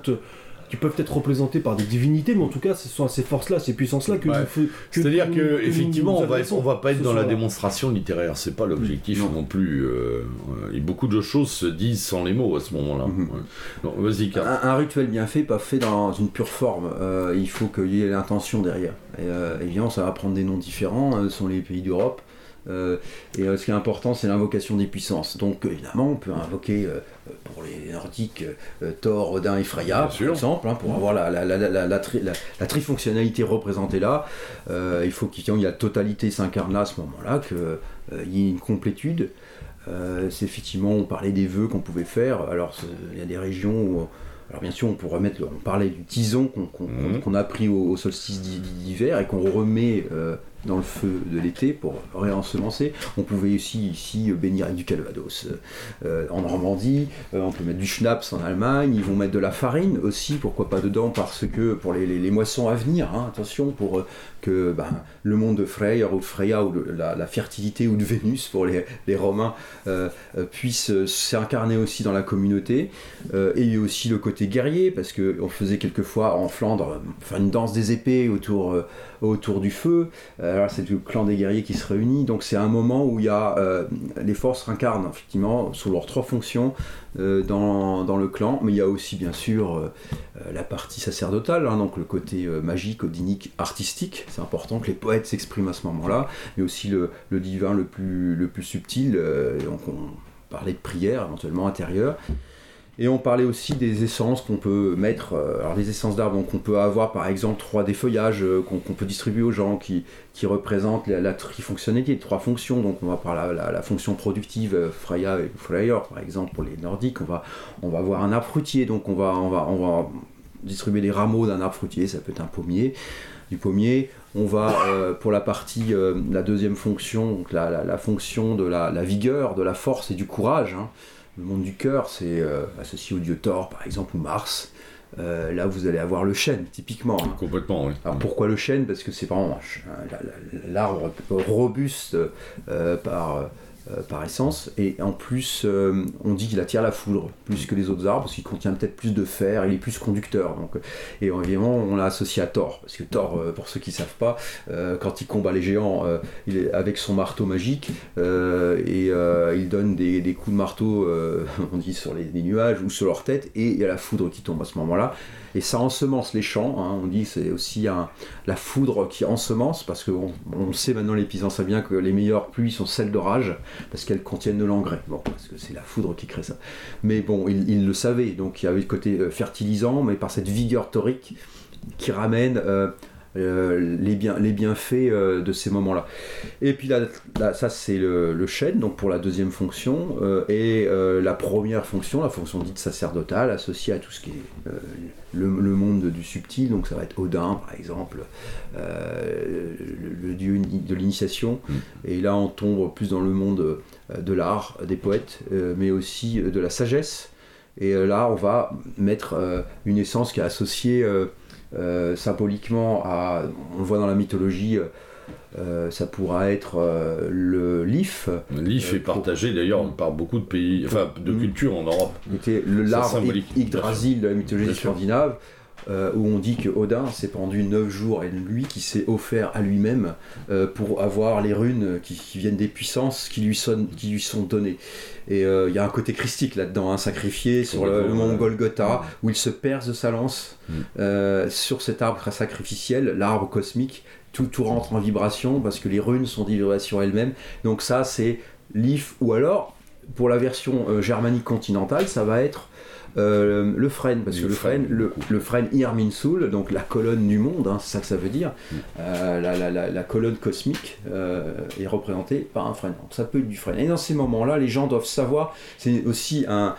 Qui peuvent être représentées par des divinités, mais en tout cas, ce sont ces forces-là, ces puissances-là que Ouais. que C'est-à-dire nous- que nous effectivement, on va, on va pas être dans la démonstration littéraire, c'est pas l'objectif non. Non. plus. euh, et beaucoup de choses se disent sans les mots à ce moment-là. Mhm. Ouais. Vas-y, un rituel bien fait, pas fait dans une pure forme. Euh, il faut qu'il y ait l'intention derrière. Et, euh, évidemment, ça va prendre des noms différents. euh, Ce sont les pays d'Europe. Euh, et euh, ce qui est important, c'est l'invocation des puissances. Donc, évidemment, on peut invoquer euh, pour les Nordiques Thor, Odin et Freya, par exemple, hein, pour avoir la, la, la, la, la, tri- la- la trifonctionnalité représentée là. Il faut qu'il y ait la totalité s'incarne là à ce moment-là, qu'il y ait une complétude. C'est effectivement, on parlait des vœux qu'on pouvait faire. Alors, il y a des régions où. Alors, bien sûr, on pourrait mettre. On parlait du tison qu'on Mhm. a pris au, au solstice d'hi- d'hiver et qu'on remet euh, dans le feu de l'été pour réensemencer. On pouvait aussi ici bénir du calvados euh, en Normandie. Euh, on peut mettre du schnapps en Allemagne. Ils vont mettre de la farine aussi, pourquoi pas dedans, parce que pour les, moissons à venir, hein, attention, pour euh, que ben, le monde de Freyr ou de Freya ou de la, fertilité ou de Vénus pour les, Romains puisse s'incarner aussi dans la communauté. Et aussi le côté guerrier, parce qu'on faisait quelquefois en Flandre une danse des épées autour du feu. C'est le clan des guerriers qui se réunit. Donc c'est un moment où il y a, euh, les forces s'incarnent effectivement sous leurs trois fonctions euh, dans, le clan. Mais il y a aussi bien sûr euh, la partie sacerdotale, hein, donc le côté magique, odinique, artistique. C'est important que les poètes s'expriment à ce moment-là. Mais aussi le, divin le plus, le plus subtil. donc on parlait de prière éventuellement intérieure. Et on parlait aussi des essences qu'on peut mettre, euh, alors des essences d'arbres, donc on peut avoir par exemple trois des feuillages euh, qu'on peut distribuer aux gens qui, qui représentent la, la trifonctionnalité, trois fonctions. Donc on va par la, la, fonction productive, euh, Freya et Freyr par exemple pour les nordiques, on va, on va avoir un arbre fruitier, donc on va, on va, on va distribuer des rameaux d'un arbre fruitier, ça peut être un pommier, du pommier. On va pour la partie, la deuxième fonction, donc la, la, la fonction de la, la vigueur, de la force et du courage. hein. Le monde du cœur, c'est euh, associé au dieu Thor, par exemple, ou Mars. Euh, là, vous allez avoir le chêne, typiquement. hein. Complètement, oui. Alors pourquoi le chêne? Parce que c'est vraiment l'arbre robuste euh, par, euh, par essence. Et en plus, euh, on dit qu'il attire la foudre plus que les autres arbres, parce qu'il contient peut-être plus de fer, il est plus conducteur. Donc, et évidemment, on l'a associé à Thor. Parce que Thor, euh, pour ceux qui ne savent pas, quand il combat les géants, il est avec son marteau magique, et il donne des, coups de marteau, on dit, sur les, les nuages ou sur leur tête, et il y a la foudre qui tombe à ce moment-là. Et ça ensemence les champs, hein, on dit c'est aussi la foudre qui ensemence, parce qu'on on sait maintenant, les paysans savent bien que les meilleures pluies sont celles d'orage, parce qu'elles contiennent de l'engrais. Bon, parce que c'est la foudre qui crée ça. Mais bon, ils, ils le savaient, donc il y avait le côté euh, fertilisant, mais par cette vigueur torique qui ramène euh, euh, les, bien, les bienfaits euh, de ces moments-là. Et puis là, là, ça c'est le, le chêne, donc pour la deuxième fonction, euh, et la première fonction, la fonction dite sacerdotale, associée à tout ce qui est le, le monde du subtil, donc ça va être Odin par exemple, le, le dieu de l'initiation, et là on tombe plus dans le monde de l'art, des poètes, mais aussi de la sagesse. Et là, on va mettre une essence qui est associée symboliquement à. On le voit dans la mythologie, euh, euh, ça pourra être euh, le l'if, L'IF Euh, est partagé d'ailleurs par beaucoup de pays, enfin de cultures en Europe. le l'arbre Yggdrasil de la mythologie scandinave, euh, où on dit que Odin s'est pendu 9 jours et lui qui s'est offert à lui-même euh, pour avoir les runes qui, qui viennent des puissances qui lui, sont, qui lui sont données. Et euh, il y a un côté christique là-dedans, un sacrifié sur le, mont ouais. Golgotha, où il se perce de sa lance Mm. euh, sur cet arbre sacrificiel, l'arbre cosmique. Tout, tout rentre en vibration parce que les runes sont des vibrations elles-mêmes. Donc ça, c'est l'if ou alors pour la version euh, germanique continentale, ça va être euh, le frêne, parce que le frêne, le, le Irminsul, donc la colonne du monde, hein, c'est ça que ça veut dire, Mm. euh, la, la- la- la colonne cosmique euh, est représentée par un frêne. Donc ça peut être du frêne. Et dans ces moments-là, les gens doivent savoir, c'est aussi un,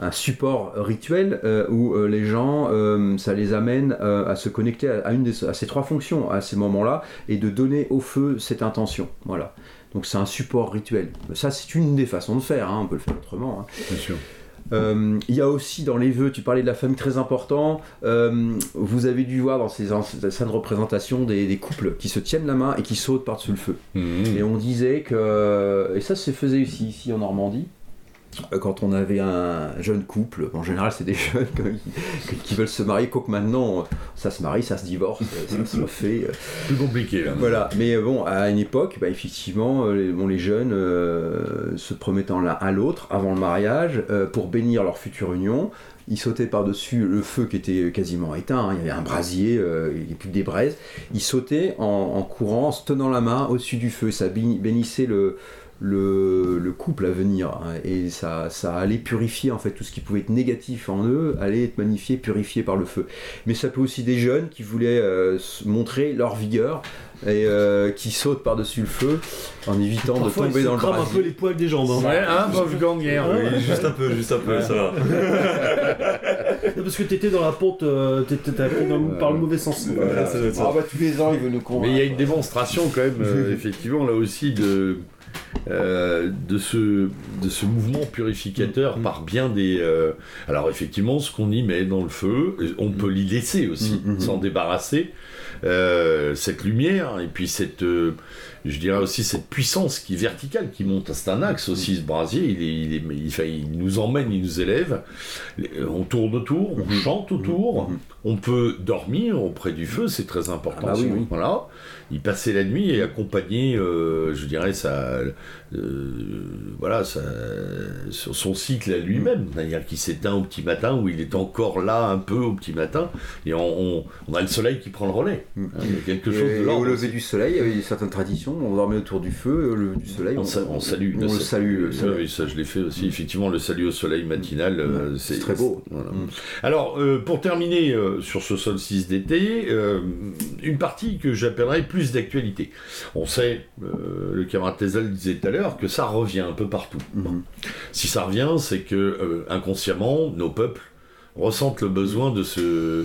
un support rituel euh, où euh, les gens, euh, ça les amène à se connecter à, à une des- à ces trois fonctions à ces moments-là et de donner au feu cette intention. Voilà. Donc c'est un support rituel. Ça, c'est une des façons de faire. hein, on peut le faire autrement. hein. Bien sûr. Euh, il y a aussi dans les vœux, tu parlais de la famille très important, euh, vous avez dû voir dans ces anciennes représentations des, des couples qui se tiennent la main et qui sautent par-dessus le feu. Mhm. Et on disait que, et ça se faisait aussi ici en Normandie, euh, quand on avait un jeune couple, en général c'est des jeunes qui, qui veulent se marier, quoique maintenant ça se marie, ça se divorce, ça se refait. euh, Plus compliqué là. voilà, mais euh, bon, à une époque, bah, effectivement, euh, les, bon, les jeunes euh, se promettant l'un à l'autre avant le mariage euh, pour bénir leur future union. Ils sautaient par-dessus le feu qui était quasiment éteint, hein, il y avait un brasier, euh, il n'y avait plus que des braises. Ils sautaient en, en courant, en se tenant la main au-dessus du feu. Ça béni- bénissait le, le, le couple à venir hein, et ça, ça allait purifier en fait tout ce qui pouvait être négatif en eux, allait être magnifié, purifié par le feu. Mais ça peut aussi des jeunes qui voulaient euh, montrer leur vigueur et euh, qui sautent par-dessus le feu en évitant Parfois, de tomber il se dans le crame un brasier. peu les poils des jambes. hein. Ouais, hein, Wolfgang Oui, juste un peu, juste un peu, ça va. Parce que t'étais dans la pente, euh, t'étais pris dans par le mauvais sens. Voilà, ça doit être ça. Ah bah tous les ans il veut nous Mais convaincre. il y a une démonstration quand même, euh, effectivement, là aussi, de, euh, de, ce, de ce mouvement purificateur Mm. par bien des... euh, alors effectivement, ce qu'on y met dans le feu, on peut l'y laisser aussi, Mm, mm, s'en débarrasser. Euh, cette lumière, et puis cette... euh, je dirais aussi cette puissance qui est verticale, qui monte. C'est un axe aussi, ce brasier. Il, est, il, est- il, enfin, il nous emmène, il nous élève. On tourne autour, on Mhm. chante autour. Mhm. On peut dormir auprès du feu, c'est très important. Ah bah oui, oui. Voilà. Il passait la nuit et accompagnait, euh, je dirais, sa, euh, voilà, sa- son cycle à lui-même. C'est-à-dire qu'il s'éteint au petit matin, où il est encore là un peu au petit matin. Et on, on- on a le soleil qui prend le relais. Mm. Hein, Il y a quelque Et- chose de et au l'ordre. lever du soleil, il y avait certaines traditions. On dormait autour du feu, au lever du soleil. On, sa- on salue. On le sa- salue. le Oui, ça je l'ai fait aussi. Effectivement, le salut au soleil matinal, euh, Ouais, c'est très beau. voilà. Mm. Alors, euh, pour terminer euh, sur ce solstice d'été, euh, une partie que j'appellerais plus d'actualité. On sait, euh, le camarade Tezel disait tout à l'heure, que ça revient un peu partout. Mhm. Si ça revient, c'est que euh, inconsciemment, nos peuples ressentent le besoin de se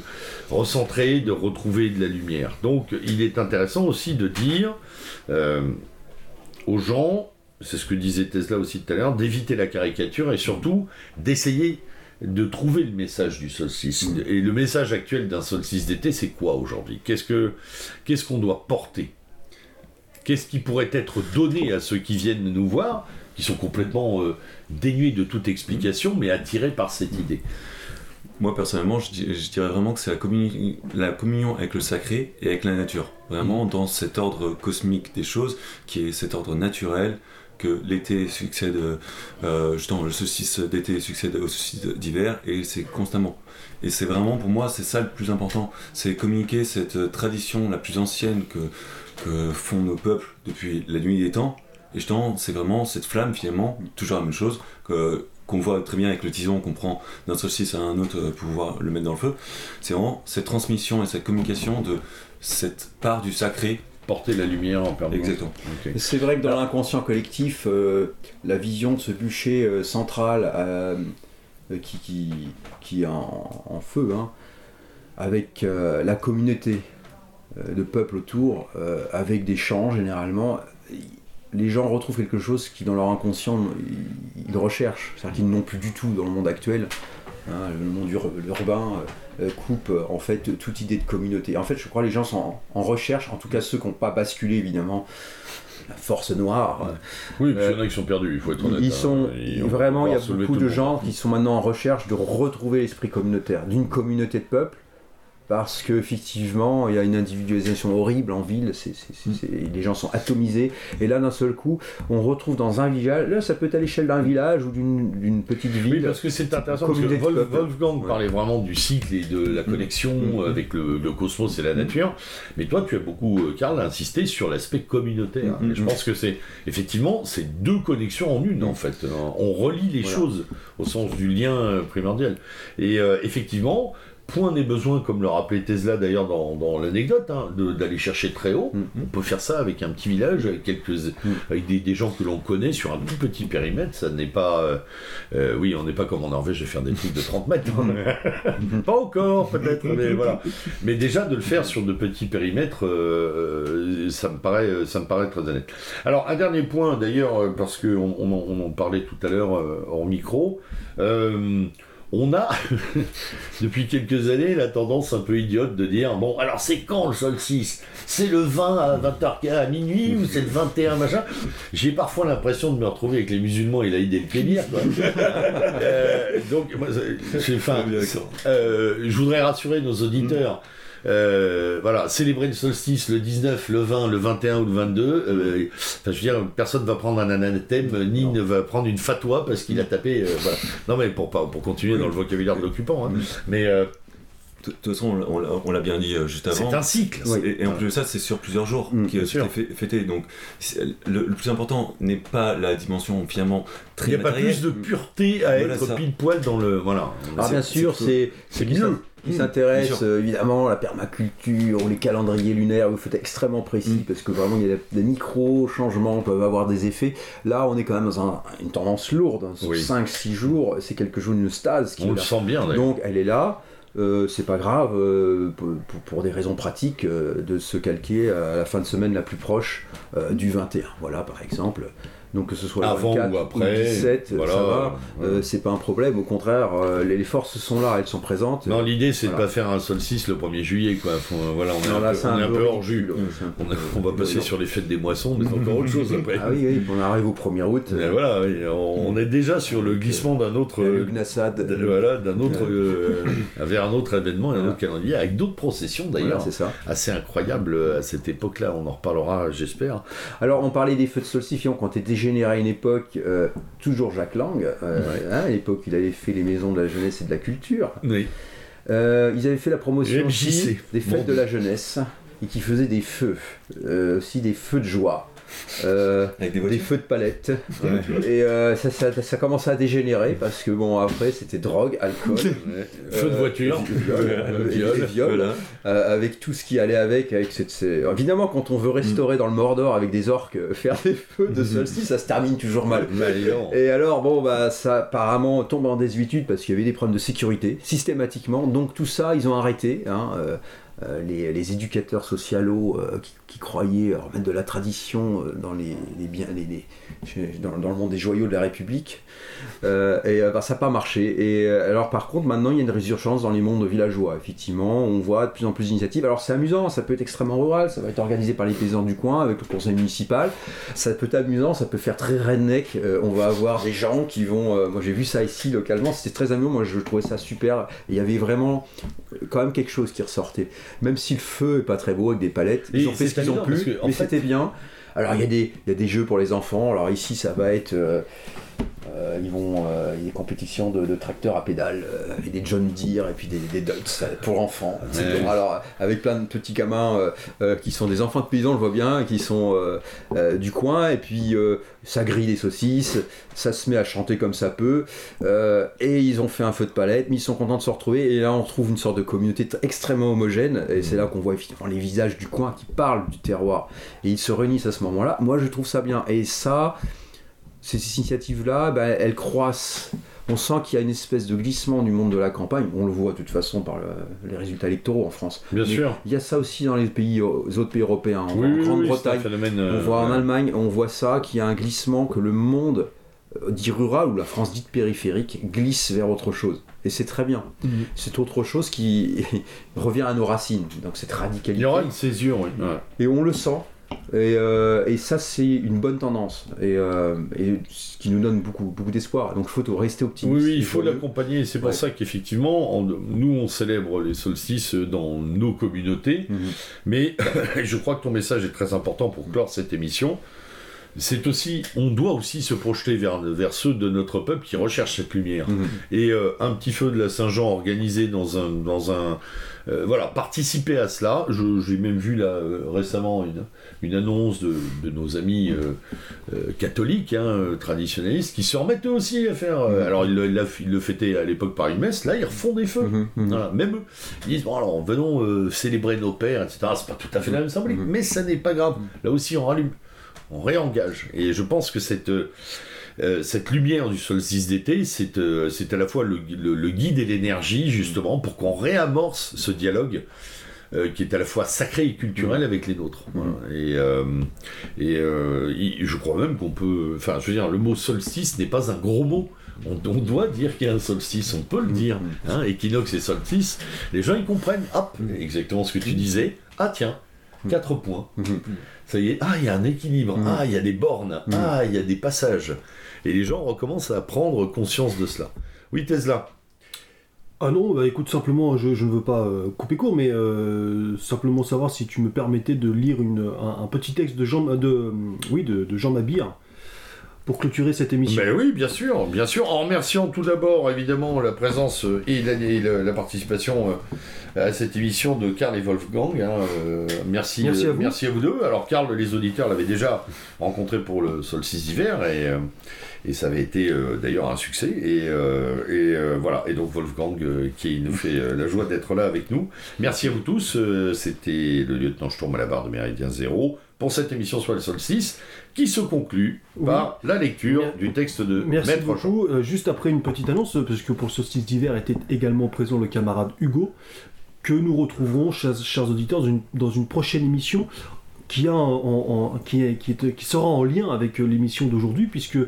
recentrer, de retrouver de la lumière. Donc, il est intéressant aussi de dire euh, aux gens, c'est ce que disait Tesla aussi tout à l'heure, d'éviter la caricature et surtout d'essayer de trouver le message du solstice. Et le message actuel d'un solstice d'été, c'est quoi aujourd'hui? Qu'est-ce que qu'est-ce qu'on doit porter? Qu'est-ce qui pourrait être donné à ceux qui viennent nous voir, qui sont complètement euh, dénués de toute explication, mais attirés par cette idée? Moi personnellement, je, di- je dirais vraiment que c'est la, communi- la communion avec le sacré et avec la nature. Vraiment dans cet ordre cosmique des choses, qui est cet ordre naturel, que l'été succède, euh, justement, le solstice d'été succède au solstice d'hiver, et c'est constamment. Et c'est vraiment, pour moi, c'est ça le plus important. C'est communiquer cette tradition la plus ancienne que, font nos peuples depuis la nuit des temps. Et justement, c'est vraiment cette flamme, finalement, toujours la même chose, que, qu'on voit très bien avec le tison qu'on prend d'un solstice à un autre pour pouvoir le mettre dans le feu. C'est vraiment cette transmission et cette communication de cette part du sacré. Porter la lumière en permanence. Exactement. Ok. C'est vrai que dans l'inconscient collectif, euh, la vision de ce bûcher euh, central euh, qui, qui, qui est en, en feu, hein, avec euh, la communauté euh, de peuple autour, euh, avec des chants généralement, les gens retrouvent quelque chose qui dans leur inconscient ils, ils recherchent, c'est-à-dire qu'ils n'ont plus du tout dans le monde actuel. Hein, le monde ur- urbain euh, coupe euh, en fait toute idée de communauté. En fait, je crois que les gens sont en, recherche, en tout cas ceux qui n'ont pas basculé évidemment la force noire. Oui, puis il y en a qui sont perdus, il faut être honnête. Ils hein. sont Ils vont vraiment, il y a beaucoup de gens qui sont maintenant en recherche de retrouver l'esprit communautaire, d'une communauté de peuple, parce que effectivement, il y a une individualisation horrible en ville. c'est c'est- c'est- c'est- les gens sont atomisés, et là d'un seul coup, on retrouve dans un village. Là, ça peut être à l'échelle d'un village ou d'une d'une petite Oui, ville. parce que c'est intéressant, parce que Wolf-. Wolfgang Ouais. parlait vraiment du cycle et de la connexion Mm. euh, avec le, le cosmos et la nature, mais toi tu as beaucoup, euh, Karl, insisté sur l'aspect communautaire. Mm, Et je mm. pense que c'est, effectivement, c'est deux connexions en une en fait. On relie les Voilà. choses au sens du lien euh, primordial. Et euh, effectivement, point n'est besoin, comme le rappelait Tesla d'ailleurs dans, dans l'anecdote, hein, d'aller chercher très haut. Mm. On peut faire ça avec un petit village, avec, quelques, avec des, des gens que l'on connaît sur un tout petit périmètre. Ça n'est pas. euh, euh, oui, on n'est pas comme en Norvège de faire des trucs de 30 mètres. hein. pas encore, peut-être, mais voilà. Mais déjà, de le faire sur de petits périmètres, euh, ça, me paraît, ça me paraît très honnête. Alors, un dernier point, d'ailleurs, parce qu'on on, en- on en parlait tout à l'heure euh, hors micro. euh, on a, depuis quelques années, la tendance un peu idiote de dire bon, alors c'est quand le solstice C'est le 20 à 20h à minuit ou c'est le 21 machin? J'ai parfois l'impression de me retrouver avec les musulmans et l'Aïd el Kébir. Euh, donc, moi, enfin, euh, je voudrais rassurer nos auditeurs. Euh, voilà, célébrer le solstice le 19, le 20, le 21 ou le 22. euh, enfin, je veux dire, personne va prendre un anathème, ni ne va prendre une fatwa parce qu'il a tapé. euh, voilà. Non, mais pour, pas- pour continuer dans le vocabulaire de l'occupant. hein. Mais euh, De toute façon, on l'a- bien dit juste avant. c'est un cycle. Oui. Et, et en plus de ça, c'est sur plusieurs jours Mm, qui fait- fêté. Donc, le, le plus important n'est pas la dimension finalement Il très n'y a pas plus de pureté à Voilà être ça. pile poil dans le. Voilà. Alors bien sûr, c'est mieux. Qui Mmh, s'intéresse euh, évidemment à la permaculture, les calendriers lunaires, où il faut être extrêmement précis Mmh. parce que vraiment il y a des, micro-changements peuvent avoir des effets. Là, on est quand même dans un- une tendance lourde. hein. Sur Oui. 5-6 jours, c'est quelque chose d'une stase qui On est le là. sent bien. Donc elle est là. Euh, c'est pas grave euh, pour, des raisons pratiques euh, de se calquer à la fin de semaine la plus proche du 21. Voilà par exemple. Donc que ce soit Avant le 24 ou après, 17, euh, voilà. ça va. Ouais. Euh, c'est pas un problème. Au contraire, euh, les, les forces sont là, elles sont présentes. Non, l'idée c'est de Voilà. pas faire un solstice le 1er juillet, quoi. Faut- voilà, on est Non, un là, peu, on est un peu ridicule. hors jus. On, a- on va passer sur les fêtes des moissons, mais c'est encore autre chose après. Ah oui, oui, on arrive au 1er août. Mais voilà, on, on est déjà sur le glissement d'un autre, Le Gnassad. de- voilà, d'un autre, vers un autre événement et un autre calendrier, avec d'autres processions Voilà, d'ailleurs, c'est ça. assez incroyables euh, à cette époque-là. On en reparlera, j'espère. Alors, on parlait des feux de solstifiant quand était dégénéré à une époque, euh, toujours Jacques Lang, euh, hein, à l'époque il avait fait les maisons de la jeunesse et de la culture. Oui. Euh, ils avaient fait la promotion aussi des fêtes Bon. de la jeunesse et qui faisaient des feux, euh, aussi des feux de joie. Euh, Avec des feux de palette et euh, ça, ça, ça commençait à dégénérer parce que bon après c'était drogue, alcool, Feu de euh, voiture. viol, euh, Viol. et viol. Voilà. Euh, avec tout ce qui allait avec. avec cette, Évidemment, quand on veut restaurer dans le Mordor avec des orques, euh, faire des feux de solstice, ça se termine toujours mal. Et alors, bon, bah, ça apparemment tombe en désuétude parce qu'il y avait des problèmes de sécurité, systématiquement. Donc, tout ça, ils ont arrêté. hein, euh, euh, les, éducateurs socialos euh, qui, croyaient remettre de la tradition euh, dans, les, biens, les, dans, le monde des joyaux de la République. et bah, ça n'a pas marché. Et alors par contre, maintenant, il y a une résurgence dans les mondes villageois. Effectivement, on voit de plus en plus d'initiatives. Alors c'est amusant, ça peut être extrêmement rural, ça va être organisé par les paysans du coin avec le conseil municipal. Ça peut être amusant, ça peut faire très redneck. on va avoir des gens qui vont... moi j'ai vu ça ici localement, c'était très amusant. Moi je trouvais ça super. Il y avait vraiment quand même quelque chose qui ressortait même si le feu est pas très beau avec des palettes, ils ont fait ce qu'ils ont pu, mais c'était bien. Alors il y, a des, y a des jeux pour les enfants, alors ici ça va être euh, euh, ils vont, euh, il y a des compétitions de, tracteurs à pédales, euh, et des John Deere et puis des, des pour enfants. Alors avec plein de petits gamins qui sont des enfants de paysans, on le voit bien, qui sont du coin, et puis ça grille des saucisses, ça se met à chanter comme ça peut, et ils ont fait un feu de palette, mais ils sont contents de se retrouver, et là on trouve une sorte de communauté extrêmement homogène, et c'est là qu'on voit effectivement les visages du coin qui parlent du terroir, et ils se réunissent à ce moment-là. Moi je trouve ça bien, et ça ces initiatives-là, ben, elles croissent. On sent qu'il y a une espèce de glissement du monde de la campagne. On le voit de toute façon par les résultats électoraux en France. Bien sûr. Il y a ça aussi dans les pays, autres pays européens. en Grande-Bretagne, on euh, voit en Allemagne, on voit ça, qu'il y a un glissement, que le monde euh, dit rural ou la France dite périphérique glisse vers autre chose. Et c'est très bien. Mhm. C'est autre chose qui revient à nos racines. Donc cette radicalité. Il y aura une césure, oui. Et on le sent. Euh, et, ça, c'est une bonne tendance. Et, euh, ce qui nous donne beaucoup, beaucoup d'espoir. Donc, il faut rester optimiste. Oui, il faut l'accompagner. C'est pour ça qu'effectivement, nous, on célèbre les solstices dans nos communautés. Mhm. Mais je crois que ton message est très important pour clore cette émission c'est aussi, on doit aussi se projeter vers, vers ceux de notre peuple qui recherchent cette lumière. Mhm. Et euh, un petit feu de la Saint-Jean organisé dans un, dans un, euh, voilà, participer à cela. J'ai même vu là euh, récemment une, une annonce de, de, nos amis euh, catholiques, hein, traditionnalistes, qui se remettent eux aussi à faire. alors ils, le fêtaient à l'époque par une messe, là ils refont des feux. Mhm, mhm. même eux, ils disent bon alors venons célébrer nos pères, etc. C'est pas tout à fait la même symbolique, mhm. mais ça n'est pas grave. Là aussi on rallume, on réengage. Et je pense que cette euh, cette lumière du solstice d'été, c'est euh, à la fois le, guide et l'énergie, justement, pour qu'on réamorce ce dialogue. Euh, qui est à la fois sacré et culturel mm. avec les nôtres. Mm. Et, et je crois même qu'on peut. Enfin, je veux dire, le mot solstice n'est pas un gros mot. On, doit dire qu'il y a un solstice, on peut le mm. dire. Hein, équinoxe et solstice, les gens ils comprennent. Hop, exactement ce que tu disais. Ah tiens, quatre points. Ça y est, ah, il y a un équilibre. Ah, il y a des bornes. Ah, il y a des passages. Et les gens recommencent à prendre conscience de cela. Oui, Tesla. Ah non, bah écoute, simplement, je, ne veux pas euh, couper court, mais euh, simplement savoir si tu me permettais de lire un, petit texte de Jean, de, oui, de, Jean Mabir pour clôturer cette émission. Mais oui, bien sûr, bien sûr, en remerciant tout d'abord évidemment la présence euh, et la, participation à cette émission de Karl et Wolfgang. Hein, merci, merci, à vous. merci à vous deux. Alors Karl, les auditeurs l'avaient déjà rencontré pour le solstice d'hiver et et ça avait été euh, d'ailleurs un succès. Et, euh, et euh, voilà. Et donc Wolfgang qui nous fait la joie d'être là avec nous. Merci à vous tous. C'était le lieutenant Sturm à la barre de Méridien Zéro pour cette émission sur le solstice qui se conclut par la lecture du texte de Merci Maître beaucoup. juste après une petite annonce, parce que pour le solstice d'hiver était également présent le camarade Hugo, que nous retrouverons, chers, chers auditeurs, dans une, dans une prochaine émission qui, a qui, qui, sera en lien avec l'émission d'aujourd'hui, puisque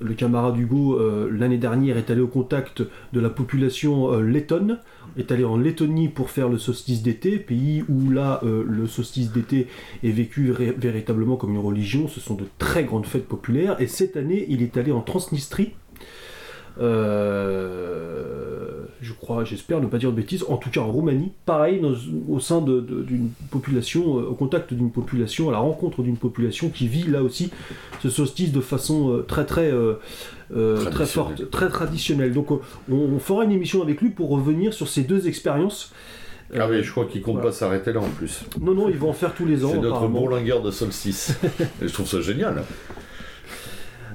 le camarade Hugo, euh, l'année dernière, est allé au contact de la population euh, lettonne, est allé en Lettonie pour faire le solstice d'été, pays où là, euh, le solstice d'été est vécu véritablement comme une religion, ce sont de très grandes fêtes populaires, et cette année, il est allé en Transnistrie, euh, je crois, j'espère ne pas dire de bêtises, en tout cas en Roumanie, pareil, au sein d'une population, euh, au contact d'une population, à la rencontre d'une population qui vit là aussi ce solstice de façon très très très forte, très traditionnelle. Donc on, fera une émission avec lui pour revenir sur ces deux expériences. Ah oui, je crois qu'il compte pas s'arrêter là en plus. Non, non, ils vont en faire tous les ans. C'est notre bourlingueur de solstice. je trouve ça génial.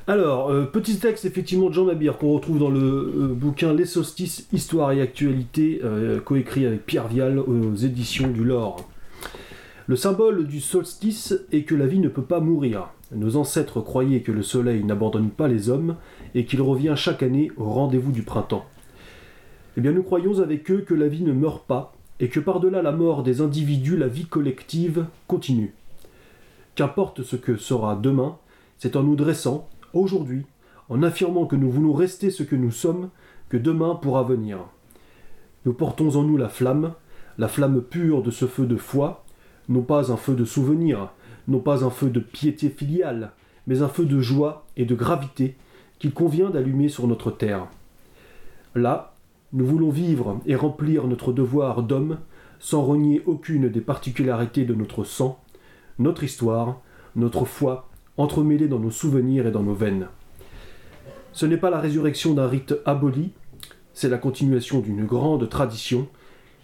Alors, euh, petit texte effectivement de Jean Mabir qu'on retrouve dans le euh, bouquin Les Solstices, Histoire et Actualité, euh, coécrit avec Pierre Vial aux éditions du Lore. Le symbole du solstice est que la vie ne peut pas mourir. Nos ancêtres croyaient que le soleil n'abandonne pas les hommes et qu'il revient chaque année au rendez-vous du printemps. Eh bien, nous croyons avec eux que la vie ne meurt pas et que par-delà la mort des individus, la vie collective continue. Qu'importe ce que sera demain, c'est en nous dressant, aujourd'hui, en affirmant que nous voulons rester ce que nous sommes, que demain pourra venir. Nous portons en nous la flamme, la flamme pure de ce feu de foi, non pas un feu de souvenir, non pas un feu de piété filiale, mais un feu de joie et de gravité qu'il convient d'allumer sur notre terre. Là, nous voulons vivre et remplir notre devoir d'homme sans renier aucune des particularités de notre sang, notre histoire, notre foi, entremêlée dans nos souvenirs et dans nos veines. Ce n'est pas la résurrection d'un rite aboli, c'est la continuation d'une grande tradition,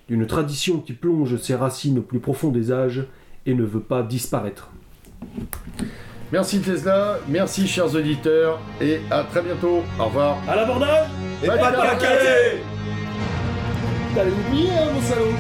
d'une tradition qui plonge ses racines au plus profond des âges et ne veut pas disparaître. Merci Tesla, merci chers auditeurs, et à très bientôt. Au revoir. À l'abordage. Et pas de T'allais oublier, hein, mon salaud